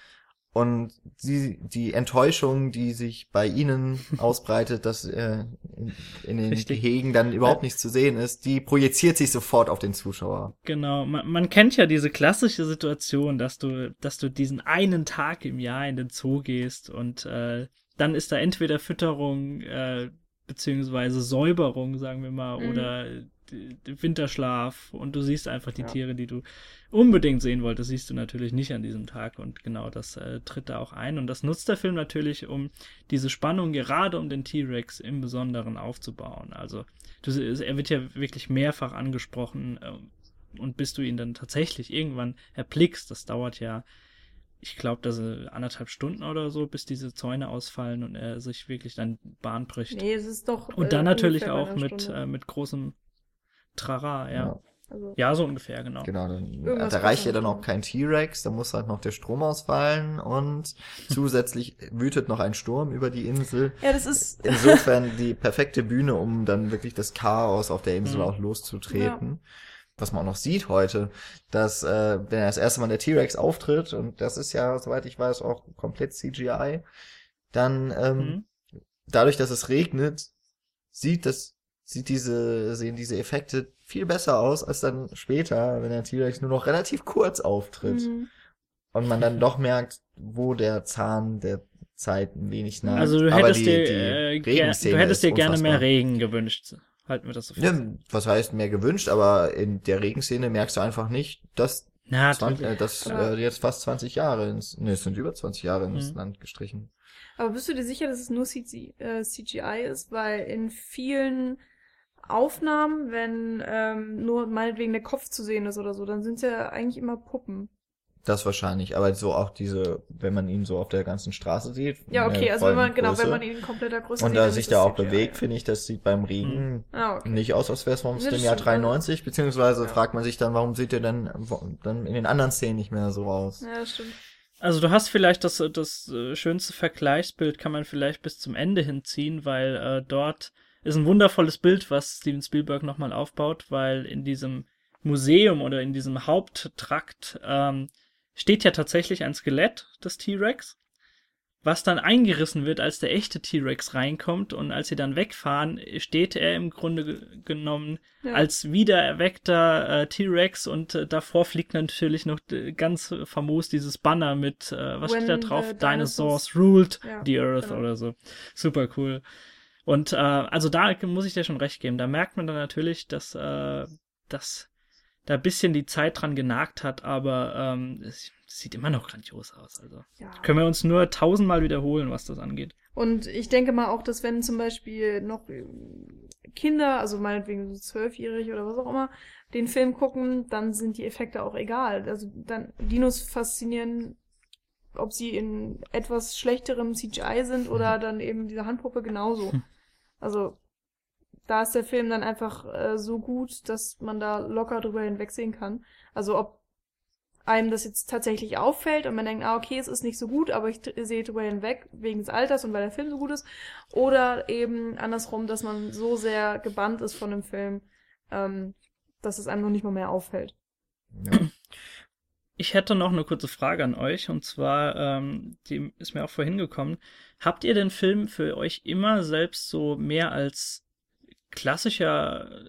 und sie, die Enttäuschung, die sich bei ihnen ausbreitet, dass äh, in, in den Richtig. Gehegen dann überhaupt nichts zu sehen ist, die projiziert sich sofort auf den Zuschauer. Genau, man, man kennt ja diese klassische Situation, dass du, dass du diesen einen Tag im Jahr in den Zoo gehst und äh, dann ist da entweder Fütterung, äh, beziehungsweise Säuberung, sagen wir mal, Mhm. oder d- Winterschlaf und du siehst einfach die Ja. Tiere, die du unbedingt sehen wolltest, siehst du natürlich nicht an diesem Tag und genau das äh, tritt da auch ein und das nutzt der Film natürlich, um diese Spannung gerade um den T-Rex im Besonderen aufzubauen. Also du, er wird ja wirklich mehrfach angesprochen äh, und bis du ihn dann tatsächlich irgendwann erblickst, das dauert ja ich glaube, dass äh, anderthalb Stunden oder so, bis diese Zäune ausfallen und er sich wirklich dann Bahn bricht. Nee, es ist doch. und äh, dann natürlich ungefähr bei auch mit, äh, mit großem Trara, ja. Also, Ja, so ungefähr, genau. Genau, dann, da reicht ja dann auch kein T-Rex, da muss halt noch der Strom ausfallen und zusätzlich wütet noch ein Sturm über die Insel. ja, das ist. Insofern die perfekte Bühne, um dann wirklich das Chaos auf der Insel Mhm. auch loszutreten. Was man auch noch sieht heute, dass äh, wenn das erste Mal der T-Rex auftritt, und das ist ja, soweit ich weiß, auch komplett CGI, dann ähm, Mhm. dadurch, dass es regnet, sieht das, sieht diese, sehen diese Effekte viel besser aus als dann später, wenn der T-Rex nur noch relativ kurz auftritt. Mhm. Und man dann doch merkt, wo der Zahn der Zeit ein wenig naht. Also du Aber hättest die- dir, die äh, du hättest dir gerne mehr. Regen gewünscht. Halten wir das so fest. Ja, was heißt mehr gewünscht, aber in der Regenszene merkst du einfach nicht, dass, Na, 20, äh, dass äh, jetzt fast 20 Jahre ins, ne, es sind über 20 Jahre ins Mhm. Land gestrichen. Aber bist du dir sicher, dass es nur CG, äh, CGI ist? Weil in vielen Aufnahmen, wenn ähm, nur meinetwegen der Kopf zu sehen ist oder so, dann sind es ja eigentlich immer Puppen. Das wahrscheinlich, aber so auch diese, wenn man ihn so auf der ganzen Straße sieht. Ja, okay, also wenn man, vollen genau, Größe, wenn man ihn in kompletter Größe Und da sich da auch bewegt, finde ich, das sieht beim Regen Ah, okay. nicht aus, als wäre es aus dem Jahr stimmt. 93, beziehungsweise Ja. fragt man sich dann, warum sieht er denn wo- dann in den anderen Szenen nicht mehr so aus? Ja, das stimmt. Also du hast vielleicht das, das äh, schönste Vergleichsbild, kann man vielleicht bis zum Ende hinziehen, weil äh, dort ist ein wundervolles Bild, was Steven Spielberg nochmal aufbaut, weil in diesem Museum oder in diesem Haupttrakt ähm, steht ja tatsächlich ein Skelett des T-Rex, was dann eingerissen wird, als der echte T-Rex reinkommt und als sie dann wegfahren, steht er im Grunde ge genommen Ja. als wiedererweckter äh, T-Rex und äh, davor fliegt natürlich noch äh, ganz famos dieses Banner mit, äh, was When steht da drauf? Dinosaurs ruled Ja, the Earth genau. oder so. Super cool. Und äh, also da muss ich dir schon recht geben. Da merkt man dann natürlich, dass, äh, dass da ein bisschen die Zeit dran genagt hat, aber ähm, es sieht immer noch grandios aus. Also Ja. können wir uns nur tausendmal wiederholen, was das angeht. Und ich denke mal auch, dass wenn zum Beispiel noch ähm, Kinder, also meinetwegen so zwölfjährig oder was auch immer, den Film gucken, dann sind die Effekte auch egal. Also dann Dinos faszinieren, ob sie in etwas schlechterem CGI sind oder dann eben diese Handpuppe genauso. Hm. Also da ist der Film dann einfach äh, so gut, dass man da locker drüber hinwegsehen kann. Also ob einem das jetzt tatsächlich auffällt und man denkt, ah, okay, es ist nicht so gut, aber ich sehe drüber hinweg wegen des Alters und weil der Film so gut ist. Oder eben andersrum, dass man so sehr gebannt ist von dem Film, ähm, dass es einem noch nicht mal mehr auffällt. Ja. Ich hätte noch eine kurze Frage an euch und zwar, ähm, die ist mir auch vorhin gekommen. Habt ihr den Film für euch immer selbst so mehr als klassischer äh,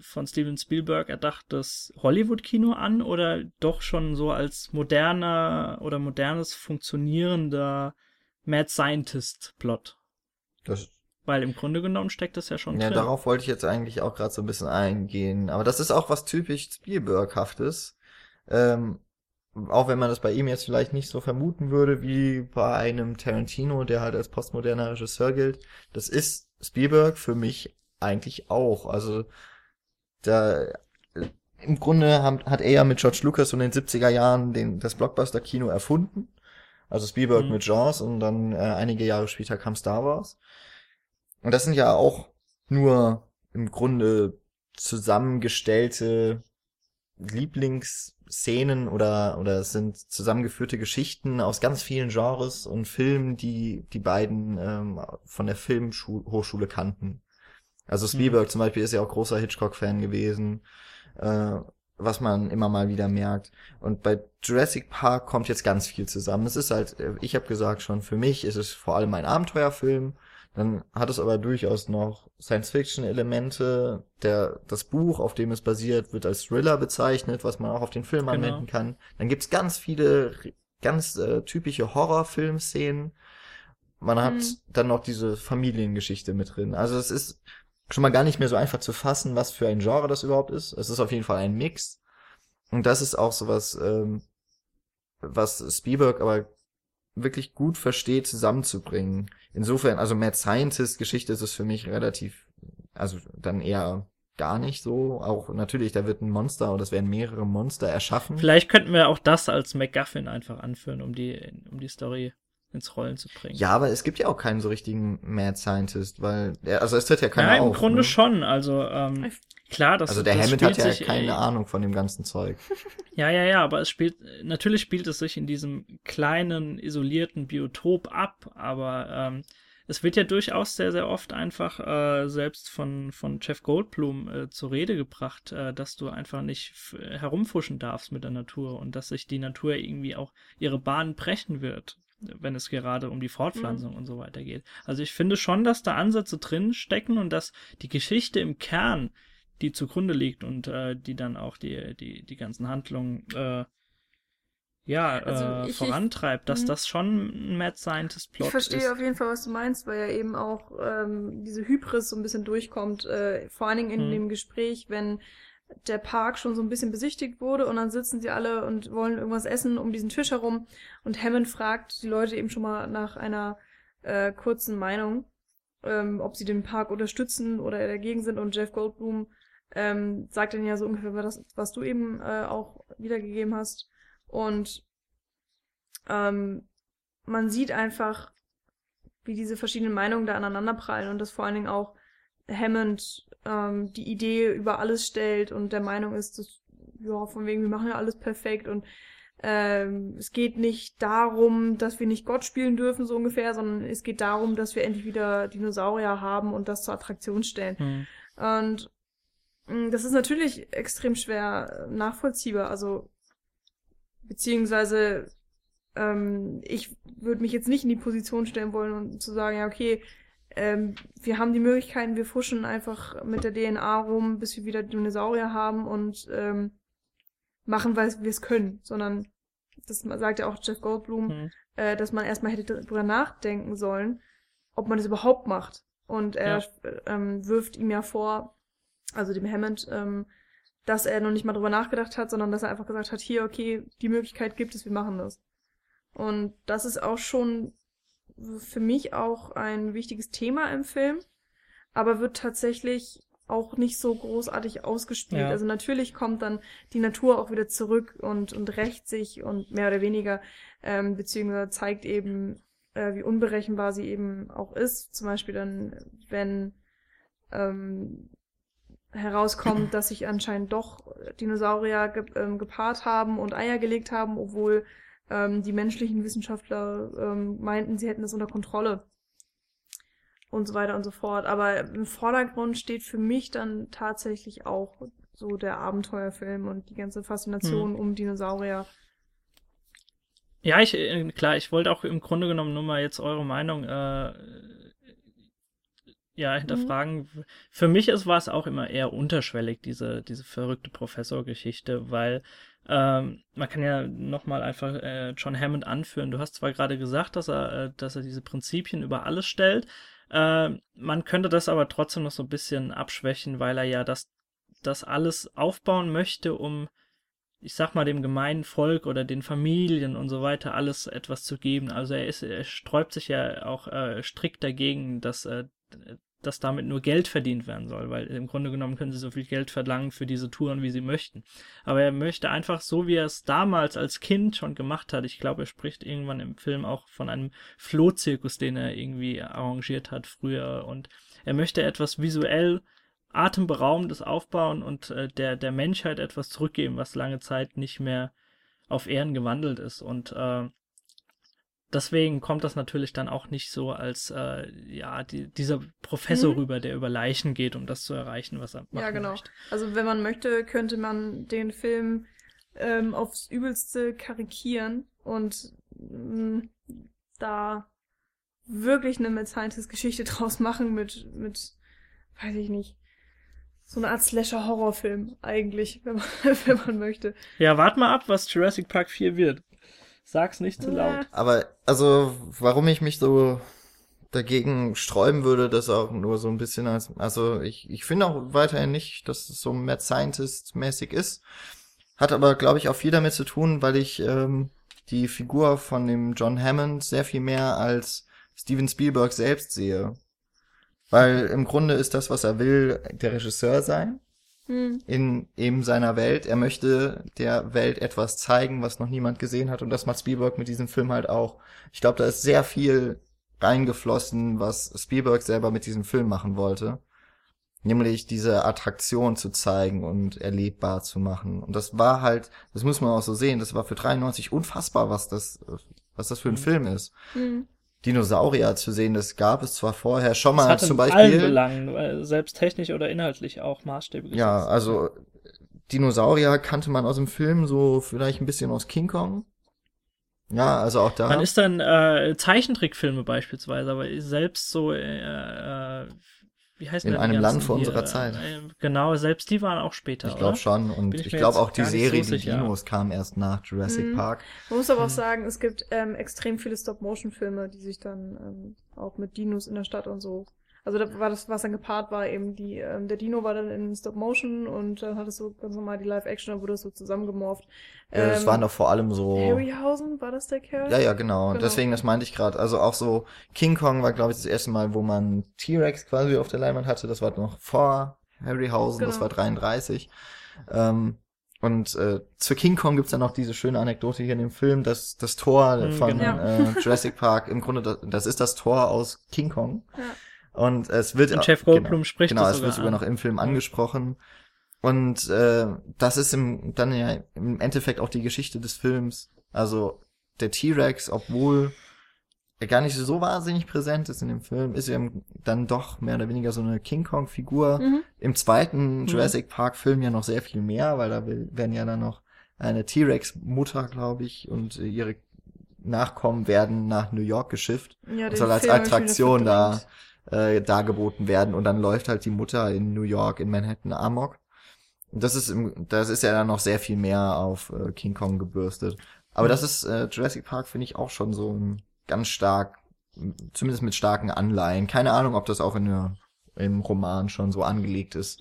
von Steven Spielberg erdachtes Hollywood-Kino an oder doch schon so als moderner oder modernes funktionierender Mad Scientist-Plot? Das, Weil im Grunde genommen steckt das ja schon ja, drin. darauf wollte ich jetzt eigentlich auch gerade so ein bisschen eingehen. Aber das ist auch was typisch Spielberghaftes. Ähm, auch wenn man das bei ihm jetzt vielleicht nicht so vermuten würde wie bei einem Tarantino, der halt als postmoderner Regisseur gilt. Das ist Spielberg für mich eigentlich auch. Also da im Grunde haben, hat er ja mit George Lucas in den 70er Jahren den, das Blockbuster-Kino erfunden. Also Spielberg Mhm. mit Jaws und dann äh, einige Jahre später kam Star Wars. Und das sind ja auch nur im Grunde zusammengestellte Lieblingsszenen oder, oder es sind zusammengeführte Geschichten aus ganz vielen Genres und Filmen, die die beiden ähm, von der Filmhochschule kannten. Also Spielberg zum Beispiel ist ja auch großer Hitchcock-Fan gewesen, äh, was man immer mal wieder merkt. Und bei Jurassic Park kommt jetzt ganz viel zusammen. Es ist halt, äh, ich habe gesagt schon, für mich ist es vor allem ein Abenteuerfilm. Dann hat es aber durchaus noch Science-Fiction-Elemente. Der, das Buch, auf dem es basiert, wird als Thriller bezeichnet, was man auch auf den Film Genau. anwenden kann. Dann gibt's ganz viele ganz äh, typische Horrorfilmszenen. man hat Mhm. dann noch diese Familiengeschichte mit drin. Also es ist schon mal gar nicht mehr so einfach zu fassen, was für ein Genre das überhaupt ist. Es ist auf jeden Fall ein Mix. Und das ist auch sowas, ähm, was Spielberg aber wirklich gut versteht, zusammenzubringen. Insofern, also Mad Scientist Geschichte ist es für mich relativ, also dann eher gar nicht so. Auch natürlich, da wird ein Monster oder es werden mehrere Monster erschaffen. Vielleicht könnten wir auch das als MacGuffin einfach anführen, um die, um die Story ins Rollen zu bringen. Ja, aber es gibt ja auch keinen so richtigen Mad Scientist, weil, der, also es tritt ja keiner ja, im auf. Grunde ne? schon. Also ähm, klar, das Also der das Hammond hat ja sich, keine äh, Ahnung von dem ganzen Zeug. Ja, ja, ja, aber es spielt, natürlich spielt es sich in diesem kleinen, isolierten Biotop ab, aber ähm, es wird ja durchaus sehr, sehr oft einfach äh, selbst von, von Jeff Goldblum äh, zur Rede gebracht, äh, dass du einfach nicht f- herumfuschen darfst mit der Natur und dass sich die Natur irgendwie auch ihre Bahn brechen wird, wenn es gerade um die Fortpflanzung und so weiter geht. Also ich finde schon, dass da Ansätze drin stecken und dass die Geschichte im Kern die zugrunde liegt und äh, die dann auch die, die, die ganzen Handlungen äh, ja, Also äh, ich- ich- vorantreibt, dass Mhm. das schon ein Mad Scientist Plot Ich verstehe ist. auf jeden Fall, was du meinst, weil ja eben auch ähm, diese Hybris so ein bisschen durchkommt, äh, vor allen Dingen in Hm. dem Gespräch, wenn der Park schon so ein bisschen besichtigt wurde und dann sitzen sie alle und wollen irgendwas essen um diesen Tisch herum. Und Hammond fragt die Leute eben schon mal nach einer äh, kurzen Meinung, ähm, ob sie den Park unterstützen oder dagegen sind. Und Jeff Goldblum ähm, sagt dann ja so ungefähr das, was du eben äh, auch wiedergegeben hast. Und ähm, man sieht einfach, wie diese verschiedenen Meinungen da aneinanderprallen und dass vor allen Dingen auch Hammond ähm, die Idee über alles stellt und der Meinung ist, dass, ja, von wegen, wir machen ja alles perfekt und ähm, es geht nicht darum, dass wir nicht Gott spielen dürfen, so ungefähr, sondern es geht darum, dass wir endlich wieder Dinosaurier haben und das zur Attraktion stellen. Hm. Und mh, das ist natürlich extrem schwer nachvollziehbar. Also beziehungsweise ähm, ich würde mich jetzt nicht in die Position stellen wollen und zu sagen, ja okay, ähm, wir haben die Möglichkeiten, wir fuschen einfach mit der DNA rum, bis wir wieder Dinosaurier haben und ähm, machen, weil wir es können, sondern das sagt ja auch Jeff Goldblum, Hm. äh, dass man erstmal hätte drüber nachdenken sollen, ob man das überhaupt macht. Und er Ja. ähm, wirft ihm ja vor, also dem Hammond, ähm, dass er noch nicht mal drüber nachgedacht hat, sondern dass er einfach gesagt hat, hier, okay, die Möglichkeit gibt es, wir machen das. Und das ist auch schon für mich auch ein wichtiges Thema im Film, aber wird tatsächlich auch nicht so großartig ausgespielt. Ja. Also natürlich kommt dann die Natur auch wieder zurück und, und rächt sich und mehr oder weniger, ähm, beziehungsweise zeigt eben, äh, wie unberechenbar sie eben auch ist. Zum Beispiel dann, wenn ähm, herauskommt, dass sich anscheinend doch Dinosaurier ge ähm, gepaart haben und Eier gelegt haben, obwohl ähm, die menschlichen Wissenschaftler ähm, meinten, sie hätten das unter Kontrolle und so weiter und so fort. Aber im Vordergrund steht für mich dann tatsächlich auch so der Abenteuerfilm und die ganze Faszination um Dinosaurier. Ja, ich, äh, klar, ich wollte auch im Grunde genommen nur mal jetzt eure Meinung äh, ja, hinterfragen. Für mich ist, war es auch immer eher unterschwellig, diese, diese verrückte Professorgeschichte, weil ähm, man kann ja nochmal einfach äh, John Hammond anführen. Du hast zwar gerade gesagt, dass er, äh, dass er diese Prinzipien über alles stellt, äh, man könnte das aber trotzdem noch so ein bisschen abschwächen, weil er ja das, das alles aufbauen möchte, um ich sag mal, dem gemeinen Volk oder den Familien und so weiter alles etwas zu geben. Also er ist, er sträubt sich ja auch äh, strikt dagegen, dass, äh, dass damit nur Geld verdient werden soll, weil im Grunde genommen können sie so viel Geld verlangen für diese Touren, wie sie möchten. Aber er möchte einfach so, wie er es damals als Kind schon gemacht hat. Ich glaube, er spricht irgendwann im Film auch von einem Flohzirkus, den er irgendwie arrangiert hat früher. Und er möchte etwas visuell atemberaubendes aufbauen und äh, der, der Menschheit etwas zurückgeben, was lange Zeit nicht mehr auf Ehren gewandelt ist. Und äh, deswegen kommt das natürlich dann auch nicht so als äh, ja die, dieser Professor Mhm. rüber, der über Leichen geht, um das zu erreichen, was er machen Ja, genau. möchte. Also wenn man möchte, könnte man den Film ähm, aufs Übelste karikieren und mh, da wirklich eine Mad Scientist Geschichte draus machen mit, mit, weiß ich nicht, so eine Art Slasher-Horrorfilm eigentlich, wenn man, wenn man möchte. Ja, wart mal ab, was Jurassic Park 4 wird. Sag's nicht zu laut. Aber, also, warum ich mich so dagegen sträuben würde, das auch nur so ein bisschen als, also ich, ich finde auch weiterhin nicht, dass es so Mad Scientist-mäßig ist. Hat aber, glaube ich, auch viel damit zu tun, weil ich ähm, die Figur von dem John Hammond sehr viel mehr als Steven Spielberg selbst sehe. Weil im Grunde ist das, was er will, der Regisseur sein Hm. in eben seiner Welt. Er möchte der Welt etwas zeigen, was noch niemand gesehen hat. Und das macht Spielberg mit diesem Film halt auch. Ich glaube, da ist sehr viel reingeflossen, was Spielberg selber mit diesem Film machen wollte. Nämlich diese Attraktion zu zeigen und erlebbar zu machen. Und das war halt, das muss man auch so sehen, das war für 93 unfassbar, was das, was das für ein Film ist. Hm. Dinosaurier zu sehen, das gab es zwar vorher schon mal zum in allen Beispiel. Belangen, selbst technisch oder inhaltlich auch Maßstäbe gesetzt. Ja, also Dinosaurier kannte man aus dem Film so vielleicht ein bisschen aus King Kong. Ja, also auch da. Man ist dann äh, Zeichentrickfilme beispielsweise, aber selbst so, äh, äh, wie heißt In einem Land vor hier, unserer Zeit. Äh, genau, selbst die waren auch später, ich glaube schon. Und Bin ich ich glaube auch die Serie so Die. Dinos kam erst nach Jurassic Mhm. Park. Man muss aber auch Hm. sagen, es gibt ähm, extrem viele Stop-Motion-Filme, die sich dann ähm, auch mit Dinos in der Stadt und so. Also da war das, was dann gepaart war, eben die, ähm, der Dino war dann in Stop-Motion und dann hattest du ganz normal die Live-Action, da wurde das so zusammengemorpht. Äh, es Ähm, waren doch vor allem so. Harryhausen, war das der Kerl? Ja, ja, genau. Genau. Deswegen, das meinte ich gerade. Also auch so King Kong war, glaube ich, das erste Mal, wo man T-Rex quasi auf der Leinwand hatte. Das war noch vor Harryhausen, das Genau. war 33. Ähm, und äh, zu King Kong gibt's dann noch diese schöne Anekdote hier in dem Film, dass das Tor Mhm, von genau. äh, Jurassic Park, im Grunde, das, das ist das Tor aus King Kong. Ja. Und es wird Und Jeff Goldblum spricht genau, es wird sogar sogar an. noch im Film angesprochen. Und äh, das ist im, dann ja im Endeffekt auch die Geschichte des Films. Also der T-Rex, obwohl er gar nicht so wahnsinnig präsent ist in dem Film, ist er dann doch mehr oder weniger so eine King Kong-Figur. Mhm. Im zweiten Mhm. Jurassic Park-Film ja noch sehr viel mehr, weil da will, werden ja dann noch eine T-Rex-Mutter, glaube ich, und ihre Nachkommen werden nach New York geschifft Ja, und soll als Film Attraktion da. Äh, dargeboten werden und dann läuft halt die Mutter in New York, in Manhattan Amok. Und das ist im, das ist ja dann noch sehr viel mehr auf äh, King Kong gebürstet. Aber das ist äh, Jurassic Park finde ich auch schon so ein ganz stark, zumindest mit starken Anleihen. Keine Ahnung, ob das auch in der, im Roman schon so angelegt ist.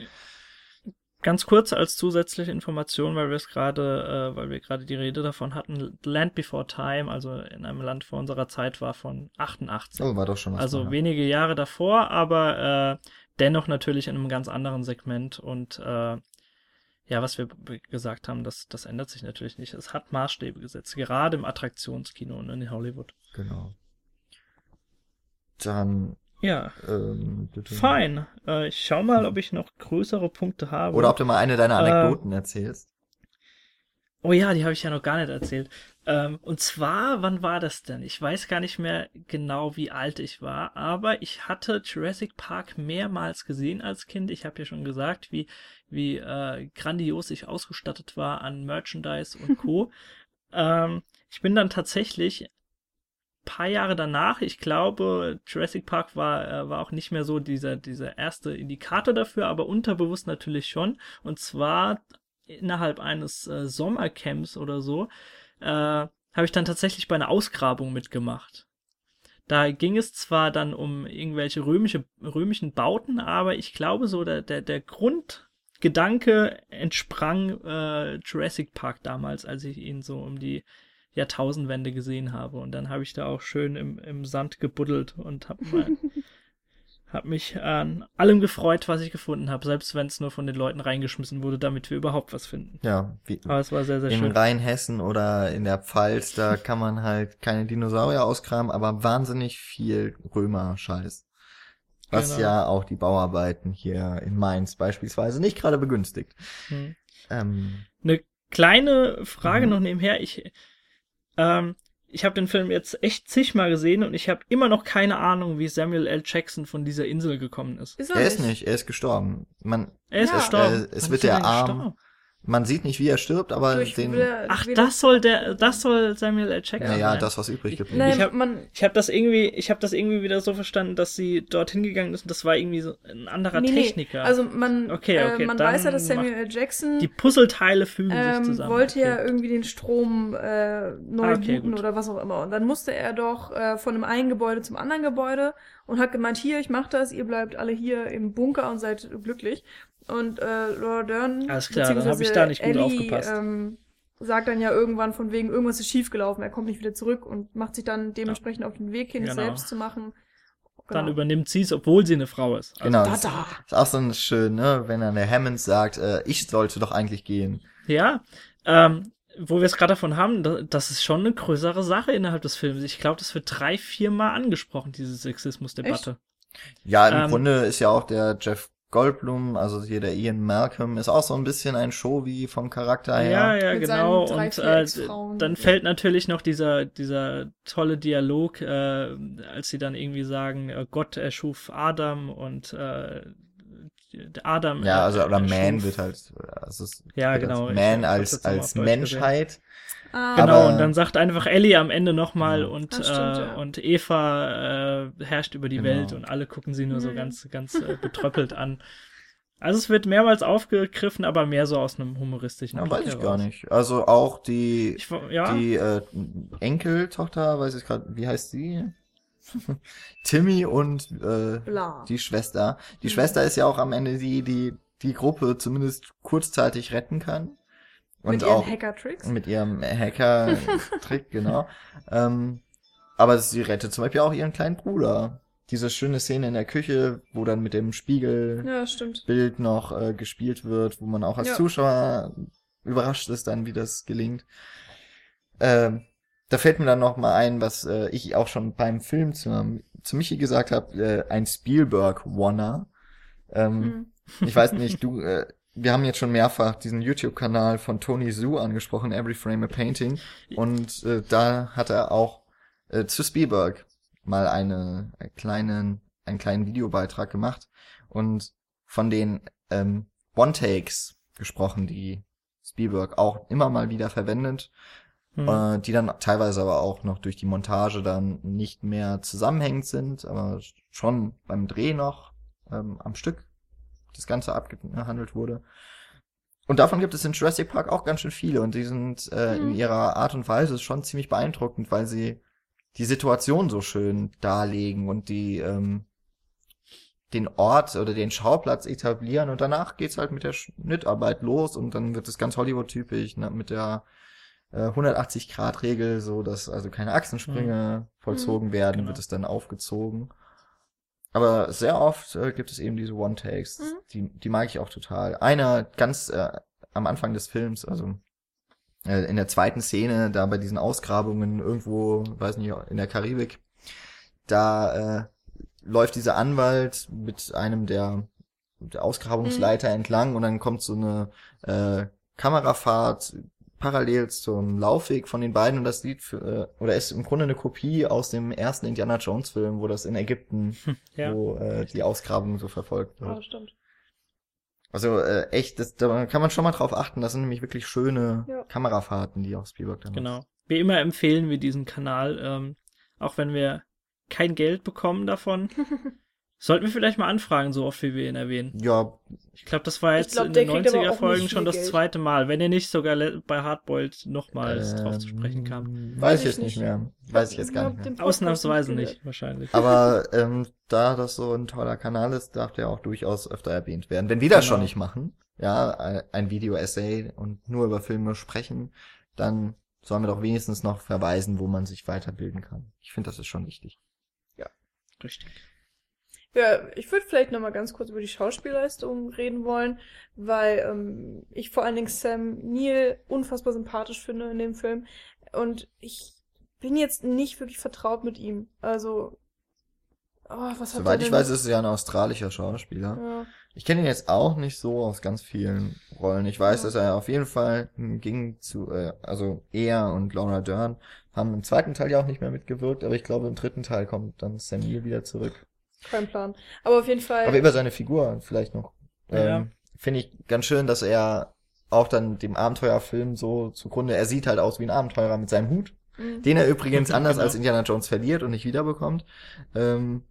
Ganz kurz als zusätzliche Information, weil wir es gerade, äh, weil wir gerade die Rede davon hatten, Land Before Time, also in einem Land vor unserer Zeit, war von 88. Oh, war doch schon was. also vorher. wenige Jahre davor, aber äh, dennoch natürlich in einem ganz anderen Segment und äh, ja, was wir gesagt haben, das, das ändert sich natürlich nicht. Es hat Maßstäbe gesetzt, gerade im Attraktionskino und in Hollywood. Genau. Dann, Ja, ähm, fein. Äh, ich schau mal, ob ich noch größere Punkte habe. Oder ob du mal eine deiner Äh, Anekdoten erzählst. Oh ja, die habe ich ja noch gar nicht erzählt. Ähm, und zwar, wann war das denn? Ich weiß gar nicht mehr genau, wie alt ich war, aber ich hatte Jurassic Park mehrmals gesehen als Kind. Ich habe ja schon gesagt, wie, wie äh, grandios ich ausgestattet war an Merchandise und Co. ähm, ich bin dann tatsächlich paar Jahre danach, ich glaube, Jurassic Park war, äh, war auch nicht mehr so dieser, dieser erste Indikator dafür, aber unterbewusst natürlich schon. Und zwar innerhalb eines äh, Sommercamps oder so, äh, habe ich dann tatsächlich bei einer Ausgrabung mitgemacht. Da ging es zwar dann um irgendwelche römische, römischen Bauten, aber ich glaube so, der, der, der Grundgedanke entsprang äh, Jurassic Park damals, als ich ihn so um die Jahrtausendwende gesehen habe. Und dann habe ich da auch schön im, im Sand gebuddelt und habe hab mich an allem gefreut, was ich gefunden habe, selbst wenn es nur von den Leuten reingeschmissen wurde, damit wir überhaupt was finden. Ja, wie, Aber es war sehr, sehr in schön. Rheinhessen oder in der Pfalz, da kann man halt keine Dinosaurier ausgraben, aber wahnsinnig viel Römer-Scheiß. Was Genau. ja auch die Bauarbeiten hier in Mainz beispielsweise nicht gerade begünstigt. Hm. Ähm, Eine kleine Frage Mhm. noch nebenher. Ich, ähm, ich habe den Film jetzt echt zigmal gesehen und ich habe immer noch keine Ahnung, wie Samuel L. Jackson von dieser Insel gekommen ist. Ist er ist nicht, er ist gestorben. Man, Er ist Ja. gestorben. Äh, es Wann wird ist er der Arm- gestorben? Man sieht nicht, wie er stirbt, aber Durch den, wieder- Ach, wieder- das soll der, das soll Samuel L. Jackson naja, sein. das, was übrig geblieben. Ich hab- Ich habe das irgendwie, ich habe das irgendwie wieder so verstanden, dass sie dorthin gegangen ist und das war irgendwie so ein anderer nee, nee. Techniker. Also man, Okay, okay, äh, man weiß ja, dass Samuel L. Jackson die Puzzleteile fügen sich ähm, zusammen. wollte ja Okay. irgendwie den Strom äh, neu Ah, okay, booten gut. oder was auch immer. Und dann musste er doch äh, von dem einen Gebäude zum anderen Gebäude und hat gemeint, hier, ich mach das, ihr bleibt alle hier im Bunker und seid glücklich. Und äh, Laura Dern, Alles klar, dann hab ich beziehungsweise da nicht gut Ellie, aufgepasst. Ähm, sagt dann ja irgendwann von wegen, irgendwas ist schiefgelaufen, er kommt nicht wieder zurück und macht sich dann dementsprechend auf den Weg hin, es Genau. selbst zu machen. Dann Genau. übernimmt sie es, obwohl sie eine Frau ist. Also, Genau. Da, Das da. ist auch so ein schön, ne, wenn dann der Hammond sagt, äh, ich sollte doch eigentlich gehen. Ja, ähm, wo wir es gerade davon haben, da- das ist schon eine größere Sache innerhalb des Films. Ich glaube, das wird drei, vier Mal angesprochen, diese Sexismusdebatte. Ja, im Ähm, Grunde ist ja auch der Jeff Goldblum, also hier der Ian Malcolm, ist auch so ein bisschen ein Show wie vom Charakter her. Ja, ja, Mit genau. Und äh, dann fällt natürlich noch dieser, dieser tolle Dialog, äh, als sie dann irgendwie sagen, äh, Gott erschuf Adam und äh, Adam. Ja, äh, also oder erschuf- Man wird halt, also es Ja, wird genau, Man als als Menschheit. Ah, Genau, Aber- und dann sagt einfach Ellie am Ende nochmal Ja. und, stimmt, äh, ja. und Eva äh, herrscht über die Genau. Welt und alle gucken sie nur so Mhm. ganz, ganz äh, betröppelt an. Also es wird mehrmals aufgegriffen, aber mehr so aus einem humoristischen Ja, Blick weiß ich heraus. gar nicht. Also auch die Ich, ja, die äh, Enkeltochter, weiß ich gerade, wie heißt sie? Timmy und äh, bla. die Schwester. Die Mhm. Schwester ist ja auch am Ende die, die die Gruppe zumindest kurzzeitig retten kann. Und Mit ihren Hacker-Tricks. mit ihrem Hacker-Trick, genau. Ähm, aber sie rettet zum Beispiel auch ihren kleinen Bruder. Diese schöne Szene in der Küche, wo dann mit dem Spiegelbild Ja, noch äh, gespielt wird, wo man auch als Ja. Zuschauer überrascht ist dann, wie das gelingt. Ähm, da fällt mir dann noch mal ein, was äh, ich auch schon beim Film zu, zu Michi gesagt habe, äh, ein Spielberg-Wanner. Ähm, Mhm. ich weiß nicht, du, äh, wir haben jetzt schon mehrfach diesen YouTube-Kanal von Tony Su angesprochen, Every Frame a Painting. Und äh, da hat er auch äh, zu Spielberg mal eine, einen kleinen, einen kleinen Videobeitrag gemacht und von den ähm, One-Takes gesprochen, die Spielberg auch immer mal wieder verwendet, hm. äh, die dann teilweise aber auch noch durch die Montage dann nicht mehr zusammenhängend sind, aber schon beim Dreh noch ähm, am Stück das Ganze abgehandelt wurde. Und davon gibt es in Jurassic Park auch ganz schön viele und die sind äh, in Mhm. ihrer Art und Weise schon ziemlich beeindruckend, weil sie die Situation so schön darlegen und die ähm, den Ort oder den Schauplatz etablieren und danach geht's halt mit der Schnittarbeit los und dann wird es ganz Hollywood-typisch ne, mit der äh, 180-Grad-Regel, so dass also keine Achsensprünge vollzogen werden, genau. wird es dann aufgezogen. Aber sehr oft äh, gibt es eben diese One-Takes, Mhm. die, die mag ich auch total. Einer ganz äh, am Anfang des Films, also äh, in der zweiten Szene, da bei diesen Ausgrabungen irgendwo, weiß nicht, in der Karibik, da äh, läuft dieser Anwalt mit einem der, der Ausgrabungsleiter entlang und dann kommt so eine äh, Kamerafahrt parallel zum Laufweg von den beiden und das sieht für, äh, oder ist im Grunde eine Kopie aus dem ersten Indiana Jones Film, wo das in Ägypten, ja. wo äh, die Ausgrabung so verfolgt wird. Ja, stimmt. Also äh, echt, das, da kann man schon mal drauf achten. Das sind nämlich wirklich schöne Ja. Kamerafahrten, die auch Spielberg dann Genau. Wie immer empfehlen wir diesen Kanal, ähm, auch wenn wir kein Geld bekommen davon. Sollten wir vielleicht mal anfragen, so oft wie wir ihn erwähnen. Ja, Ich glaube, das war jetzt glaub, in den kriegt aber auch 90er-Folgen nicht schon das Geld. zweite Mal, wenn er nicht sogar bei Hardboiled nochmals drauf zu sprechen kam. ähm, Weiß Weiß ich jetzt ich nicht mehr. Weiß ich jetzt gar nicht mehr. Ausnahmsweise nicht, wahrscheinlich. Aber ähm, da das so ein toller Kanal ist, darf der auch durchaus öfter erwähnt werden. Wenn wir das Genau. schon nicht machen, ja, ein- Video-Essay und nur über Filme sprechen, dann sollen wir doch wenigstens noch verweisen, wo man sich weiterbilden kann. Ich finde, das ist schon wichtig. Richtig. Ja, ich würde vielleicht noch mal ganz kurz über die Schauspielleistung reden wollen, weil ähm, ich vor allen Dingen Sam Neill unfassbar sympathisch finde in dem Film und ich bin jetzt nicht wirklich vertraut mit ihm. Also, oh, was hat Soweit er ich weiß, ist es ja ein australischer Schauspieler. ja. Ich kenne ihn jetzt auch nicht so aus ganz vielen Rollen. Ich weiß, Ja. dass er auf jeden Fall ging zu, äh, also er und Laura Dern haben im zweiten Teil ja auch nicht mehr mitgewirkt, aber ich glaube im dritten Teil kommt dann Sam Neill wieder zurück. Kein Plan. Aber auf jeden Fall. Aber über seine Figur vielleicht noch. Ja. Ähm, Finde ich ganz schön, dass er auch dann dem Abenteuerfilm so zugrunde. Er sieht halt aus wie ein Abenteurer mit seinem Hut, Mhm. den er übrigens anders Genau. als Indiana Jones verliert und nicht wiederbekommt. Ähm,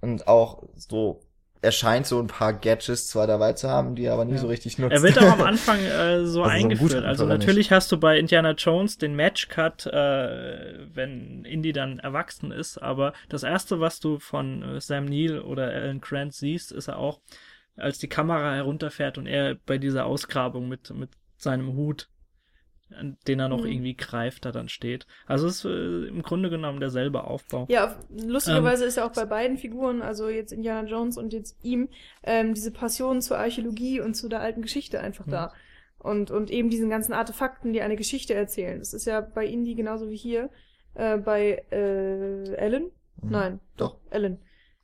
und auch so, er scheint so ein paar Gadgets zwar dabei zu haben, die er aber nie Ja. so richtig nutzt. Er wird auch am Anfang äh, so Also so ein eingeführt. also natürlich hast du bei Indiana Jones den Matchcut, äh, wenn Indy dann erwachsen ist, aber das erste, was du von äh, Sam Neill oder Alan Grant siehst, ist er auch, als die Kamera herunterfährt und er bei dieser Ausgrabung mit, mit seinem Hut, an den er noch Mhm. irgendwie greift, da dann steht. Also es ist äh, im Grunde genommen derselbe Aufbau. Ja, auf- Ähm. lustigerweise ist ja auch bei beiden Figuren, also jetzt Indiana Jones und jetzt ihm, ähm, diese Passion zur Archäologie und zu der alten Geschichte einfach da. Und, und eben diesen ganzen Artefakten, die eine Geschichte erzählen. Das ist ja bei Indy genauso wie hier. Äh, bei äh, Ellen? Mhm. Nein. Doch. Ellen.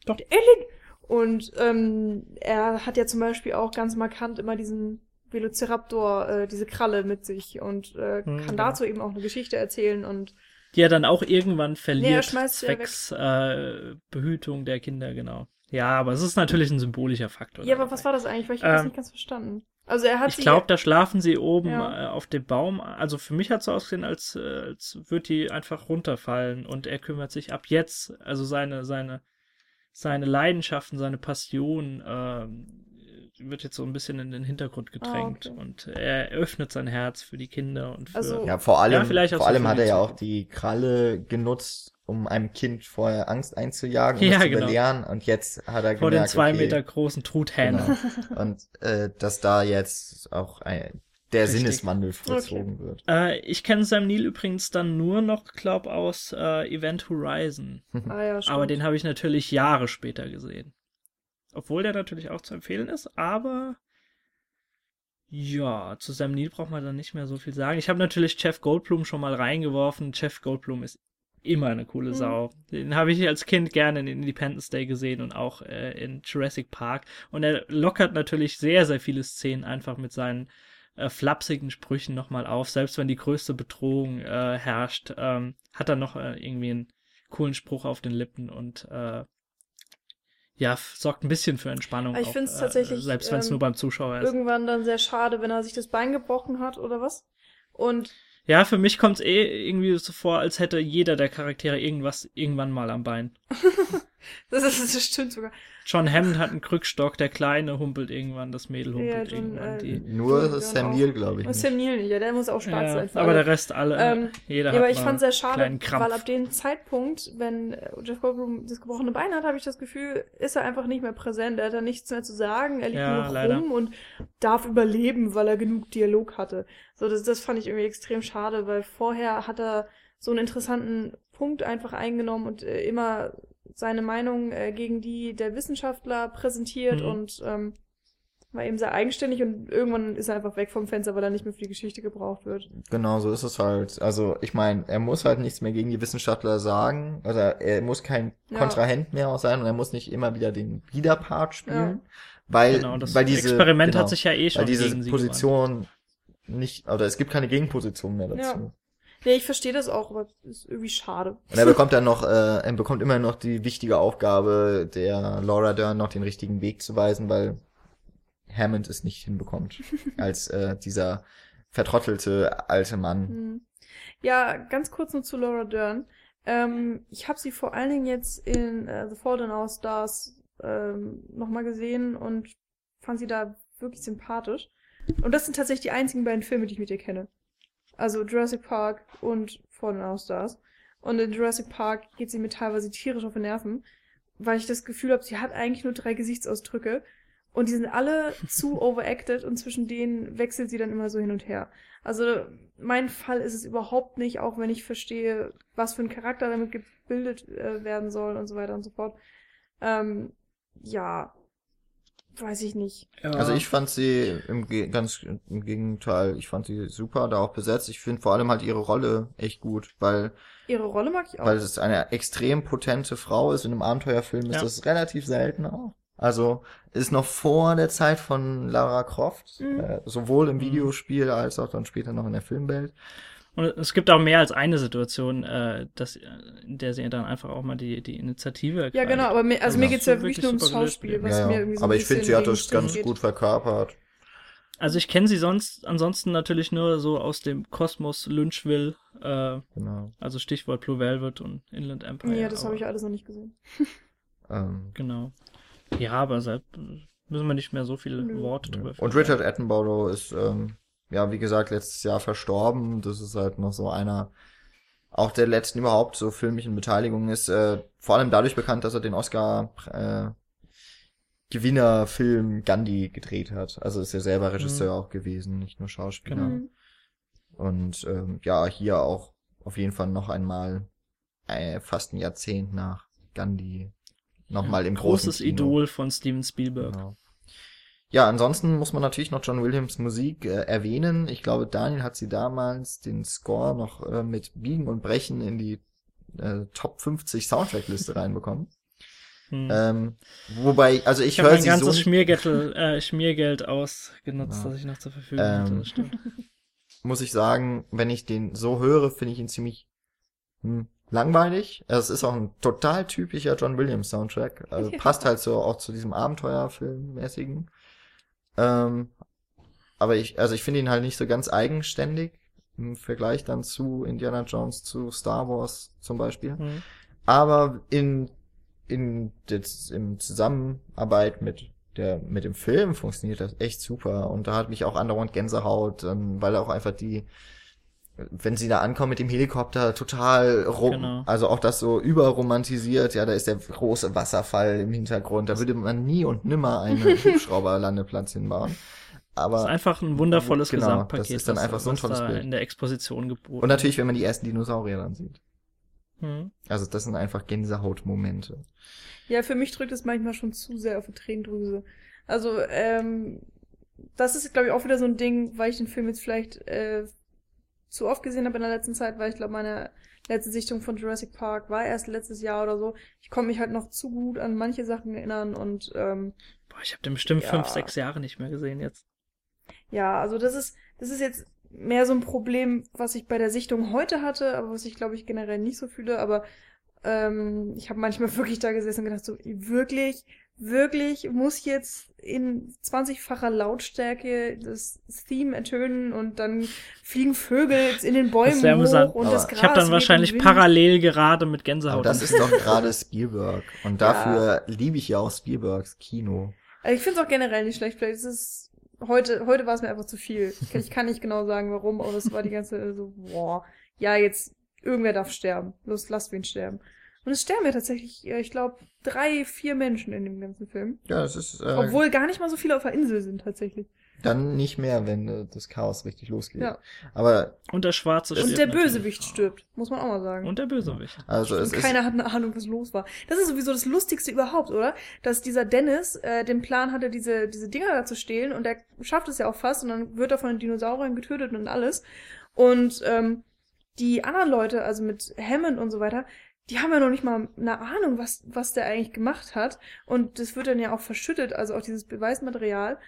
Doch. Ellen! Und ähm, er hat ja zum Beispiel auch ganz markant immer diesen Velociraptor, äh, diese Kralle mit sich und äh, Hm, kann genau. dazu eben auch eine Geschichte erzählen und Die er dann auch irgendwann verliert, ja zwecks äh, Behütung der Kinder, genau. Ja, aber es ist natürlich ein symbolischer Faktor. Ja, aber dabei. was war das eigentlich? Weil ich habe das Ähm, nicht ganz verstanden. Also er hat Ich glaube, da schlafen sie oben Ja. äh, auf dem Baum. Also für mich hat es so ausgesehen, als, äh, als würde die einfach runterfallen und er kümmert sich ab jetzt, also seine, seine, seine Leidenschaften, seine Passion ähm, wird jetzt so ein bisschen in den Hintergrund gedrängt Ah, okay. und er öffnet sein Herz für die Kinder und für Also- Ja, vor allem, Ja, vielleicht auch vor so allem hat er ja auch die Kralle genutzt, um einem Kind vorher Angst einzujagen, um Ja, es zu genau. belehren. Und jetzt hat er vor den gemerkt, zwei okay, Meter großen Truthähner. Genau. Und äh, dass da jetzt auch ein, der Richtig. Sinneswandel vollzogen wird. Äh, ich kenne Sam Neill übrigens dann nur noch, glaub, aus äh, Event Horizon. Ah, ja. Aber den habe ich natürlich Jahre später gesehen. Obwohl der natürlich auch zu empfehlen ist, aber ja, zu Sam Neill braucht man dann nicht mehr so viel sagen. Ich habe natürlich Jeff Goldblum schon mal reingeworfen. Jeff Goldblum ist immer eine coole Mhm. Sau. Den habe ich als Kind gerne in Independence Day gesehen und auch äh, in Jurassic Park. Und er lockert natürlich sehr, sehr viele Szenen einfach mit seinen äh, flapsigen Sprüchen nochmal auf. Selbst wenn die größte Bedrohung äh, herrscht, ähm, hat er noch äh, irgendwie einen coolen Spruch auf den Lippen und äh, ja, sorgt ein bisschen für Entspannung. Ich auch, find's äh, tatsächlich, Selbst wenn es ähm, nur beim Zuschauer ist. Irgendwann dann sehr schade, wenn er sich das Bein gebrochen hat oder was. Und Ja, für mich kommt es eh irgendwie so vor, als hätte jeder der Charaktere irgendwas irgendwann mal am Bein. das, ist, das stimmt sogar. John Hammond hat einen Krückstock, der Kleine humpelt irgendwann, das Mädel Ja, humpelt John, irgendwann. äh, Die, Nur Ja, Sam. Neill, glaube ich. Nicht. Sam Neill nicht, ja, der muss auch schwarz ja, sein. aber alle. der Rest alle, Ähm, jeder Ja, hat aber ich fand sehr einen schade, weil ab dem Zeitpunkt, wenn äh, Jeff Goldblum das gebrochene Bein hat, habe ich das Gefühl, ist er einfach nicht mehr präsent. Er hat da nichts mehr zu sagen. Er liegt Ja, nur noch leider. rum und darf überleben, weil er genug Dialog hatte. So, das, das fand ich irgendwie extrem schade, weil vorher hat er so einen interessanten Punkt einfach eingenommen und äh, immer seine Meinung äh, gegen die der Wissenschaftler präsentiert Mhm. und ähm, war eben sehr eigenständig und irgendwann ist er einfach weg vom Fenster, weil er nicht mehr für die Geschichte gebraucht wird. Genau, so ist es halt. Also ich meine, er muss halt nichts mehr gegen die Wissenschaftler sagen. Also er muss kein Ja. Kontrahent mehr auch sein und er muss nicht immer wieder den Widerpart spielen. Ja. Weil, genau, das weil diese, Experiment genau, hat sich ja eh schon weil diese gegen sie gewandt. Position nicht, oder es gibt keine Gegenposition mehr dazu. Ja. Nee, ich verstehe das auch, aber ist irgendwie schade. Und er bekommt dann noch, äh, er bekommt immer noch die wichtige Aufgabe, der Laura Dern noch den richtigen Weg zu weisen, weil Hammond es nicht hinbekommt. als äh, dieser vertrottelte alte Mann. Hm. Ja, ganz kurz nur zu Laura Dern. Ähm, ich habe sie vor allen Dingen jetzt in äh, The in Our Stars ähm, nochmal gesehen und fand sie da wirklich sympathisch. Und das sind tatsächlich die einzigen beiden Filme, die ich mit ihr kenne. Also Jurassic Park und Fault in Our Stars. Und in Jurassic Park geht sie mir teilweise tierisch auf die Nerven, weil ich das Gefühl habe, sie hat eigentlich nur drei Gesichtsausdrücke und die sind alle zu overacted und zwischen denen wechselt sie dann immer so hin und her. Also mein Fall ist es überhaupt nicht, auch wenn ich verstehe, was für ein Charakter damit gebildet äh, werden soll und so weiter und so fort. Ähm, ja, weiß ich nicht. Ja. Also ich fand sie im Ge ganz im Gegenteil, ich fand sie super, da auch besetzt. Ich finde vor allem halt ihre Rolle echt gut, weil Ihre Rolle mag ich auch. weil es eine extrem potente Frau ist. In einem Abenteuerfilm ist Ja. das relativ selten auch. Also ist noch vor der Zeit von Lara Croft, Mhm. äh, sowohl im Mhm. Videospiel als auch dann später noch in der Filmwelt. Und es gibt auch mehr als eine Situation, äh, dass, äh, in der sie dann einfach auch mal die, die Initiative ja, ergreift. genau, aber mir, also Also mir das geht's ja wirklich wirklich nur ums Schauspiel, was Ja, mir ja. irgendwie so Aber ich finde, sie hat das ganz geht. gut verkörpert. Also ich kenne sie sonst ansonsten natürlich nur so aus dem Kosmos Lynchville, äh, Genau. also Stichwort Blue Velvet und Inland Empire. Ja, das habe ich alles noch nicht gesehen. Ähm, Genau. Ja, aber seit müssen wir nicht mehr so viele Nö. Worte drüber und Richard Attenborough ist, ähm, ja, wie gesagt, letztes Jahr verstorben. Das ist halt noch so einer, auch der letzten überhaupt so filmischen Beteiligungen ist, äh, vor allem dadurch bekannt, dass er den Oscar, äh, Gewinnerfilm Gandhi gedreht hat. Also ist er selber Regisseur auch gewesen, nicht nur Schauspieler. Genau. Mhm. Und ähm, ja, hier auch auf jeden Fall noch einmal äh, fast ein Jahrzehnt nach Gandhi nochmal im großen Großes Kino. Idol von Steven Spielberg. Genau. Ja, ansonsten muss man natürlich noch John Williams Musik äh, erwähnen. Ich glaube, Daniel hat sie damals den Score noch äh, mit Biegen und Brechen in die äh, Top 50 Soundtrack-Liste reinbekommen. Hm. Ähm, wobei, also ich, ich habe höre mein sie so ganzes nicht- Schmiergeld, äh, Schmiergeld ausgenutzt, Ja. das ich noch zur Verfügung hatte. Ähm, Das stimmt. muss ich sagen, wenn ich den so höre, finde ich ihn ziemlich hm, langweilig. Es ist auch ein total typischer John Williams Soundtrack. Also passt halt so auch zu diesem Abenteuerfilmmäßigen. Ähm, aber ich, also ich finde ihn halt nicht so ganz eigenständig im Vergleich dann zu Indiana Jones, zu Star Wars zum Beispiel. Hm. Aber in, in, jetzt im Zusammenarbeit mit der, mit dem Film funktioniert das echt super. Und da hat mich auch andauernd Gänsehaut, ähm, weil auch einfach die, wenn sie da ankommen mit dem Helikopter, total rom, Genau. also auch das so überromantisiert, ja, da ist der große Wasserfall im Hintergrund, da würde man nie und nimmer einen Hubschrauberlandeplatz hinbauen. Das ist Aber, einfach ein wundervolles Genau, Gesamtpaket. das ist dann was- einfach so ein tolles Bild. in der Exposition geboten. und natürlich, wenn man die ersten Dinosaurier dann sieht. Hm. Also das sind einfach Gänsehautmomente. Ja, für mich drückt es manchmal schon zu sehr auf die Tränendrüse. Also, ähm, das ist, glaube ich, auch wieder so ein Ding, weil ich den Film jetzt vielleicht äh, zu oft gesehen habe in der letzten Zeit, weil ich glaube, meine letzte Sichtung von Jurassic Park war erst letztes Jahr oder so. Ich konnte mich halt noch zu gut an manche Sachen erinnern und ähm, Boah, ich habe den bestimmt Ja. fünf, sechs Jahre nicht mehr gesehen jetzt. ja, also das ist, das ist jetzt mehr so ein Problem, was ich bei der Sichtung heute hatte, aber was ich, glaube ich, generell nicht so fühle. Aber ähm, ich habe manchmal wirklich da gesessen und gedacht, so, wirklich, wirklich muss jetzt in 20-facher Lautstärke das Theme ertönen und dann fliegen Vögel jetzt in den Bäumen hoch und das ich Gras Ich habe dann wahrscheinlich parallel gerade mit Gänsehaut. Aber das ist doch gerade Spielberg. Und Ja. dafür liebe ich ja auch Spielbergs Kino. Also ich finde es auch generell nicht schlecht. Vielleicht ist es heute, heute war es mir einfach zu viel. Ich, kann- ich kann nicht genau sagen, warum, aber es war die ganze so, boah, ja, jetzt, irgendwer darf sterben. Los, lasst wen sterben. Und es sterben ja tatsächlich, äh, ich glaube, drei, vier Menschen in dem ganzen Film. Ja, das ist äh, Obwohl gar nicht mal so viele auf der Insel sind, tatsächlich. dann nicht mehr, wenn äh, das Chaos richtig losgeht. Ja. Aber Und der Schwarze Und stirbt der natürlich Bösewicht auch. stirbt, muss man auch mal sagen. Und der Bösewicht. also es Und ist keiner hat eine Ahnung, was los war. Das ist sowieso das Lustigste überhaupt, oder? Dass dieser Dennis äh, den Plan hatte, diese, diese Dinger da zu stehlen und der schafft es ja auch fast und dann wird er von den Dinosauriern getötet und alles. Und ähm, die anderen Leute, also mit Hammond und so weiter, die haben ja noch nicht mal eine Ahnung, was, was der eigentlich gemacht hat. Und das wird dann ja auch verschüttet, also auch dieses Beweismaterial.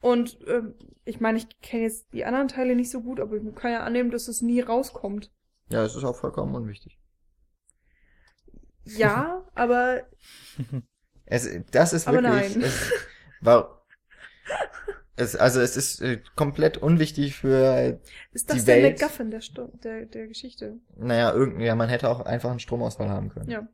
Und ähm, ich meine, ich kenne jetzt die anderen Teile nicht so gut, aber ich kann ja annehmen, dass es nie rauskommt. ja, es ist auch vollkommen unwichtig. Ja, aber Es, das ist Aber wirklich. nein. Es, war, es, also es ist äh, komplett unwichtig für, Ist das Die der Welt- MacGuffin der, Sto der, der Geschichte? naja, irgendein, ja, man hätte auch einfach einen Stromausfall haben können. Ja.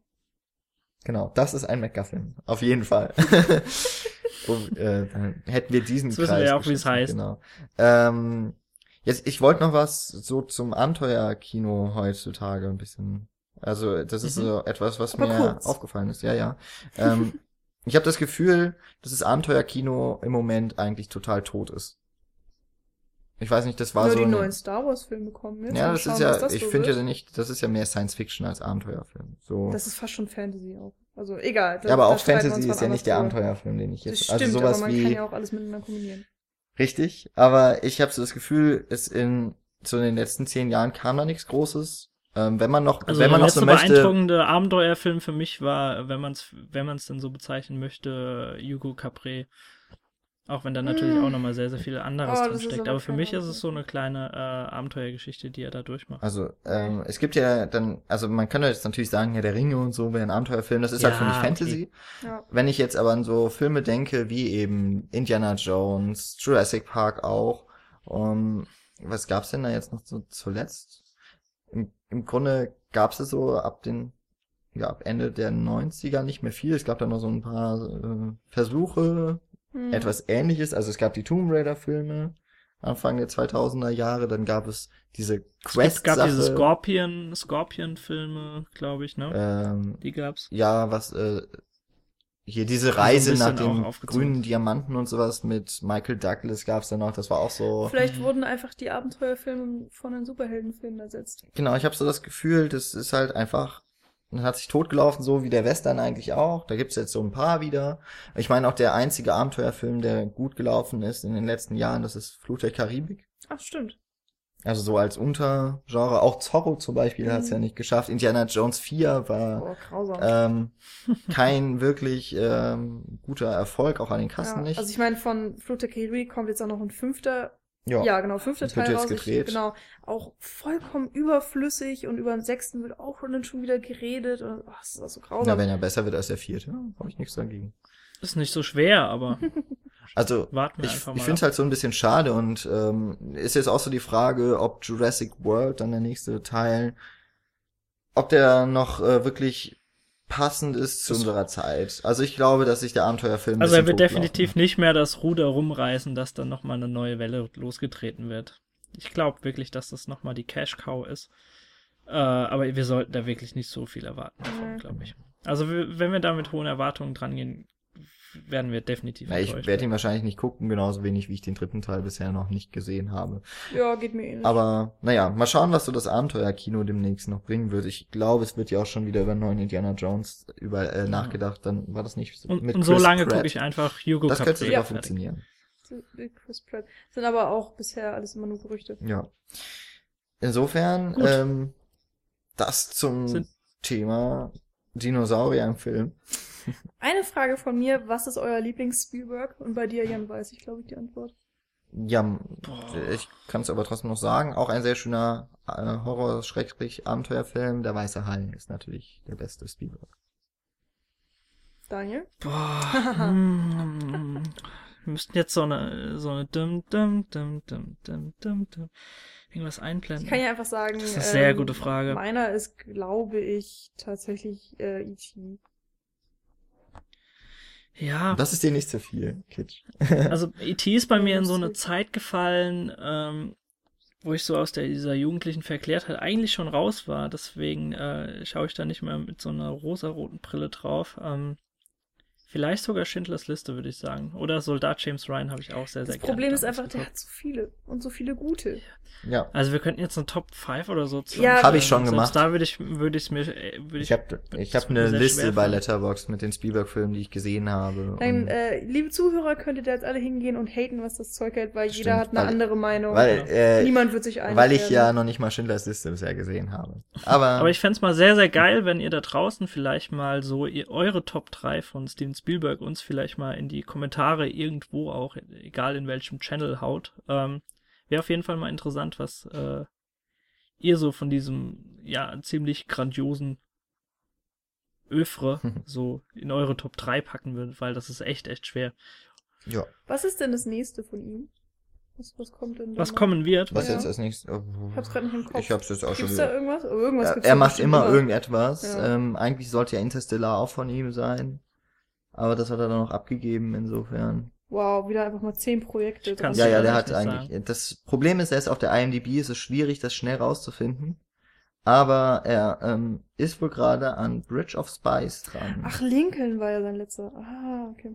Genau, das ist ein MacGuffin. Auf jeden Fall. Und, äh, dann hätten wir diesen Jetzt wissen wir Kreis ja auch, wie es heißt. Genau. Ähm, jetzt, ich wollte noch was so zum Abenteuerkino heutzutage ein bisschen. Also das ist Mhm. so etwas, was Aber mir kurz. aufgefallen ist. Ja, ja. Ähm, ich habe das Gefühl, dass das Abenteuerkino im Moment eigentlich total tot ist. Ich weiß nicht, das war Nur so. die eine- neuen Star Wars Filme kommen jetzt. ja, das schauen, ist ja, das ich so finde ja nicht, das ist ja mehr Science Fiction als Abenteuerfilm. So. Das ist fast schon Fantasy auch. Also egal. da- ja, aber auch Fantasy ist ja nicht der. Abenteuerfilm, den ich Das jetzt. stimmt, also sowas aber man wie kann ja auch alles miteinander kombinieren. richtig, aber ich habe so das Gefühl, es in so in den letzten zehn Jahren kam da nichts Großes. Ähm, wenn man noch, Also wenn man der noch so möchte, beeindruckende Abenteuerfilm für mich war, wenn man es wenn man es denn so bezeichnen möchte, Hugo Capre. Auch wenn da natürlich auch nochmal sehr, sehr viel anderes Oh, drin steckt. aber für mich ist es so eine kleine äh, Abenteuergeschichte, die er da durchmacht. Also, ähm, es gibt ja dann, also man kann ja jetzt natürlich sagen, ja, der Ringe und so wäre ein Abenteuerfilm, das ist halt für Ja, mich okay. Fantasy. Ja. Wenn ich jetzt aber an so Filme denke, wie eben Indiana Jones, Jurassic Park auch, um, was gab's denn da jetzt noch so zuletzt? Im, Grunde gab's es so ab den, ja, ab Ende der 90er nicht mehr viel. Es gab da noch so ein paar äh, Versuche, Hm. etwas ähnliches. Also es gab die Tomb Raider Filme Anfang der 2000er Jahre, dann gab es diese Es Quest gab diese Scorpion, Scorpion-Filme, glaube ich, ne? ähm, Die gab's. ja, was äh, hier diese Reise nach bisschen dem grünen Diamanten und sowas mit Michael Douglas gab's dann noch, das war auch so. Vielleicht wurden einfach die Abenteuerfilme von den Superheldenfilmen ersetzt. Genau, ich habe so das Gefühl, das ist halt einfach man hat sich totgelaufen, so wie der Western eigentlich auch. Da gibt's jetzt so ein paar wieder. Ich meine auch der einzige Abenteuerfilm, der gut gelaufen ist in den letzten Jahren, das ist Flut der Karibik. Ach, stimmt. Also so als Untergenre. Auch Zorro zum Beispiel hat's Mhm. ja nicht geschafft. Indiana Jones 4 war Oh, ähm, kein wirklich ähm, guter Erfolg, auch an den Kassen ja. nicht. Also ich meine, von Flut der Karibik kommt jetzt auch noch ein fünfter, ja. ja, genau, fünfter Das wird Teil jetzt raus. Ich- gedreht. Genau, auch vollkommen überflüssig und über den sechsten wird auch dann schon wieder geredet. Und, oh, das ist auch so Na, grausam. wenn er besser wird als der vierte, habe ich nichts dagegen. Ist nicht so schwer, aber Also warten wir ich, ich finde es halt so ein bisschen schade und ähm, ist jetzt auch so die Frage, ob Jurassic World, dann der nächste Teil, ob der noch äh, wirklich passend ist zu Das- unserer Zeit. Also ich glaube, dass sich der Abenteuerfilm Also er wird definitiv nicht mehr das Ruder rumreißen, dass dann nochmal eine neue Welle losgetreten wird. Ich glaube wirklich, dass das nochmal die Cash Cow ist. Äh, aber wir sollten da wirklich nicht so viel erwarten davon, Mhm. glaube ich. Also wenn wir da mit hohen Erwartungen dran gehen, werden wir definitiv Ja, ich werde ihn wahrscheinlich nicht gucken, genauso wenig wie ich den dritten Teil bisher noch nicht gesehen habe. Ja, geht mir ähnlich. Aber naja, mal schauen, was so das Abenteuerkino demnächst noch bringen wird. Ich glaube, es wird ja auch schon wieder über einen neuen Indiana Jones über äh, nachgedacht. Dann war das nicht Und, mit und so Chris lange Pratt. gucke ich einfach Hugo Das könnte sogar Ja. funktionieren. Chris Pratt. Sind aber auch bisher alles immer nur Gerüchte. Ja. Insofern, Gut. ähm, das zum Sind- Thema Dinosaurier im Film. Eine Frage von mir, was ist euer Lieblings-Spielberg? Und bei dir, Jan, weiß ich, glaube ich, die Antwort. Ja, Boah. ich kann es aber trotzdem noch sagen. Auch ein sehr schöner äh, Horror-Abenteuerfilm. Der Weiße Hai ist natürlich der beste Spielberg. Daniel? Boah. hm, wir müssten jetzt so eine, so eine dum, dum, dum, dum, dum, dum, dum, irgendwas einblenden. Ich kann ja einfach sagen. Das ist eine sehr ähm, gute Frage. Meiner ist, glaube ich, tatsächlich äh, E.T. ja, Das ist dir nicht zu viel, Kitsch. also E.T. ist bei mir in so eine. Zeit gefallen, ähm, wo ich so aus der, dieser jugendlichen Verklärtheit eigentlich schon raus war. Deswegen äh, schaue ich da nicht mehr mit so einer rosaroten Brille drauf. Ähm, vielleicht sogar Schindlers Liste, würde ich sagen. Oder Soldat James Ryan habe ich auch sehr, sehr Das gerne Problem ist einfach, der geguckt. hat so viele und so viele gute. Ja. Also wir könnten jetzt eine Top 5 oder so Ja, Hab ich schon Selbst gemacht. Da würde ich, würde ich mir, äh, würde Ich habe ich hab das eine Liste bei. Letterboxd mit den Spielberg-Filmen, die ich gesehen habe. Und- äh, liebe Zuhörer, könnt ihr jetzt alle hingehen und haten, was das Zeug hält, weil jeder Stimmt, hat eine weil- andere Meinung. weil, äh, Niemand wird sich einig weil ich ja noch nicht mal Schindlers Liste bisher gesehen habe. Aber, Aber ich fänd's mal sehr, sehr geil, wenn ihr da draußen vielleicht mal so ihr, eure Top 3 von Steven Spielberg uns vielleicht mal in die Kommentare irgendwo auch, egal in welchem Channel haut. Ähm, Wäre auf jeden Fall mal interessant, was äh, ihr so von diesem, ja, ziemlich grandiosen Öfre so in eure Top 3 packen würdet, weil das ist echt, echt schwer. ja, Was ist denn das nächste von ihm? Was, was kommt denn da Was noch? kommen wird? was Ja. jetzt als nächstes? Oh, Ich hab's gerade nicht im Kopf. Ich hab's jetzt auch schon Gibt's da irgendwas? Oh, irgendwas Er, gibt's er macht immer irgendetwas. Ja. Ähm, eigentlich sollte ja Interstellar auch von ihm sein. Aber das hat er dann noch abgegeben, insofern. Wow, wieder einfach mal zehn Projekte. Kann's Ja, ja, der das hat eigentlich. Das Problem ist, er ist auf der IMDb, es ist schwierig, das schnell rauszufinden. Aber er ähm, ist wohl gerade an Bridge of Spies dran. Ach, Lincoln war ja sein letzter. Ah, okay.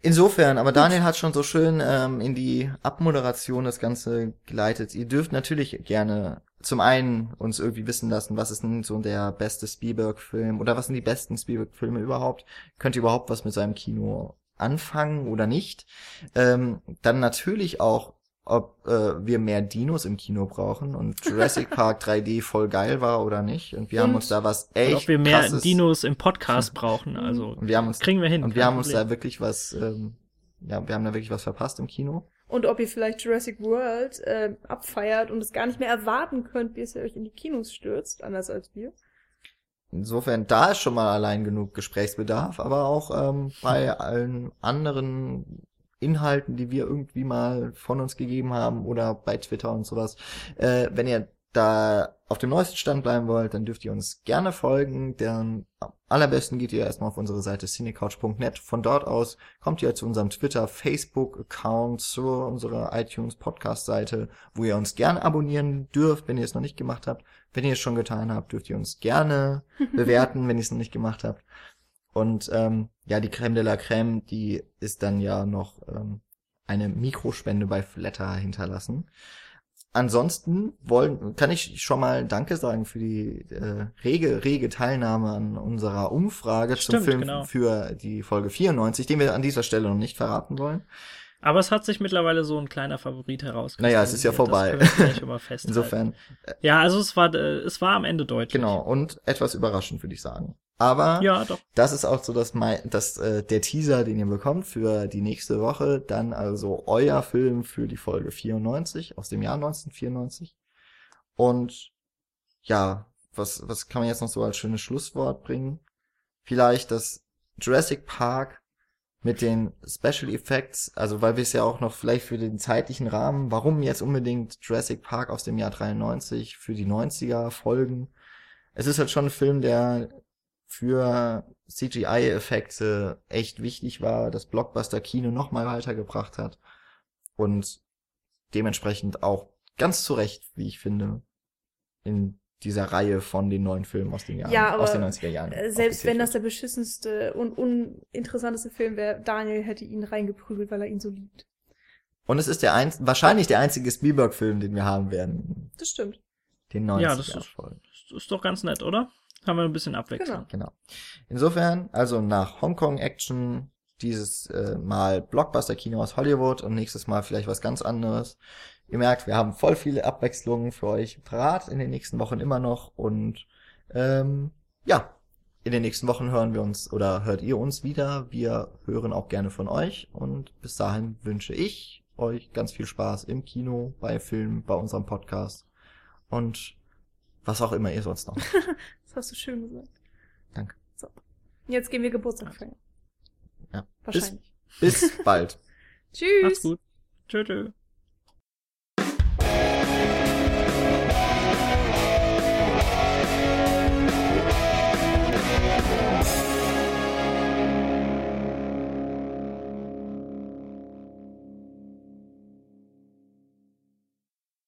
Insofern, aber Daniel hat schon so schön ähm, in die Abmoderation das Ganze geleitet. Ihr dürft natürlich gerne zum einen uns irgendwie wissen lassen, was ist denn so der beste Spielberg-Film oder was sind die besten Spielberg-Filme überhaupt? Könnt ihr überhaupt was mit seinem Kino anfangen oder nicht? Ähm, dann natürlich auch, ob äh, wir mehr Dinos im Kino brauchen und Jurassic Park 3D voll geil war oder nicht. Und wir haben Und- uns da was Und echt ob wir mehr krasses Dinos im Podcast brauchen. Also und wir haben uns kriegen wir hin. und wir haben uns Problem. da wirklich was ähm, ja, wir haben da wirklich was verpasst im Kino. Und ob ihr vielleicht Jurassic World äh, abfeiert und es gar nicht mehr erwarten könnt, bis ihr euch in die Kinos stürzt, anders als wir. Insofern, da ist schon mal allein genug Gesprächsbedarf, aber auch ähm, bei allen anderen Inhalten, die wir irgendwie mal von uns gegeben haben oder bei Twitter und sowas. Äh, wenn ihr da auf dem neuesten Stand bleiben wollt, dann dürft ihr uns gerne folgen. Denn am allerbesten geht ihr erstmal auf unsere Seite cinecouch.net. Von dort aus kommt ihr zu unserem Twitter, Facebook-Account, zu unserer iTunes Podcast-Seite, wo ihr uns gerne abonnieren dürft, wenn ihr es noch nicht gemacht habt. Wenn ihr es schon getan habt, dürft ihr uns gerne bewerten, wenn ihr es noch nicht gemacht habt. Und ähm, ja, die Creme de la Creme, die ist dann ja noch ähm, eine Mikrospende bei Flatter hinterlassen. Ansonsten wollen, kann ich schon mal Danke sagen für die äh, rege, rege Teilnahme an unserer Umfrage Stimmt, zum Film genau. für die Folge 94, den wir an dieser Stelle noch nicht verraten wollen. Aber es hat sich mittlerweile so ein kleiner Favorit herausgestellt. Naja, es ist ja vorbei. Insofern, Ja, also es war, äh, es war am Ende deutlich. genau, und etwas überraschend, würde ich sagen. Aber Ja, das ist auch so das, mei- das äh, der Teaser, den ihr bekommt für die nächste Woche. Dann also euer Film für die Folge 94 aus dem Jahr 1994. Und ja, was, was kann man jetzt noch so als schönes Schlusswort bringen? Vielleicht das Jurassic Park mit den Special Effects, also weil wir es ja auch noch vielleicht für den zeitlichen Rahmen, warum jetzt unbedingt Jurassic Park aus dem Jahr 93 für die 90er Folgen? Es ist halt schon ein Film, der für CGI-Effekte echt wichtig war, das Blockbuster-Kino noch mal weitergebracht hat und dementsprechend auch ganz zu Recht, wie ich finde, in dieser Reihe von den neuen Filmen aus den Jahren, Ja, aber, aus den 90er Jahren. Äh, Selbst wenn das der beschissenste und uninteressanteste Film wäre, Daniel hätte ihn reingeprügelt, weil er ihn so liebt. Und es ist der ein, wahrscheinlich der einzige Spielberg-Film, den wir haben werden. Das stimmt. Den 90er Ja, das ist- voll. Das ist doch ganz nett, oder? Haben wir ein bisschen Abwechslung. Genau. Genau. Insofern, also nach Hongkong Action dieses äh, Mal Blockbuster-Kino aus Hollywood und nächstes Mal vielleicht was ganz anderes. Ihr merkt, wir haben voll viele Abwechslungen für euch parat in den nächsten Wochen immer noch und ähm, ja, in den nächsten Wochen hören wir uns oder hört ihr uns wieder. Wir hören auch gerne von euch und bis dahin wünsche ich euch ganz viel Spaß im Kino, bei Filmen, bei unserem Podcast und was auch immer ihr sonst noch. Das hast du schön gesagt. Danke. So. Jetzt gehen wir Geburtstag feiern. Ja. Wahrscheinlich. Bis bald. Tschüss. Macht's gut. Tschö, tschö.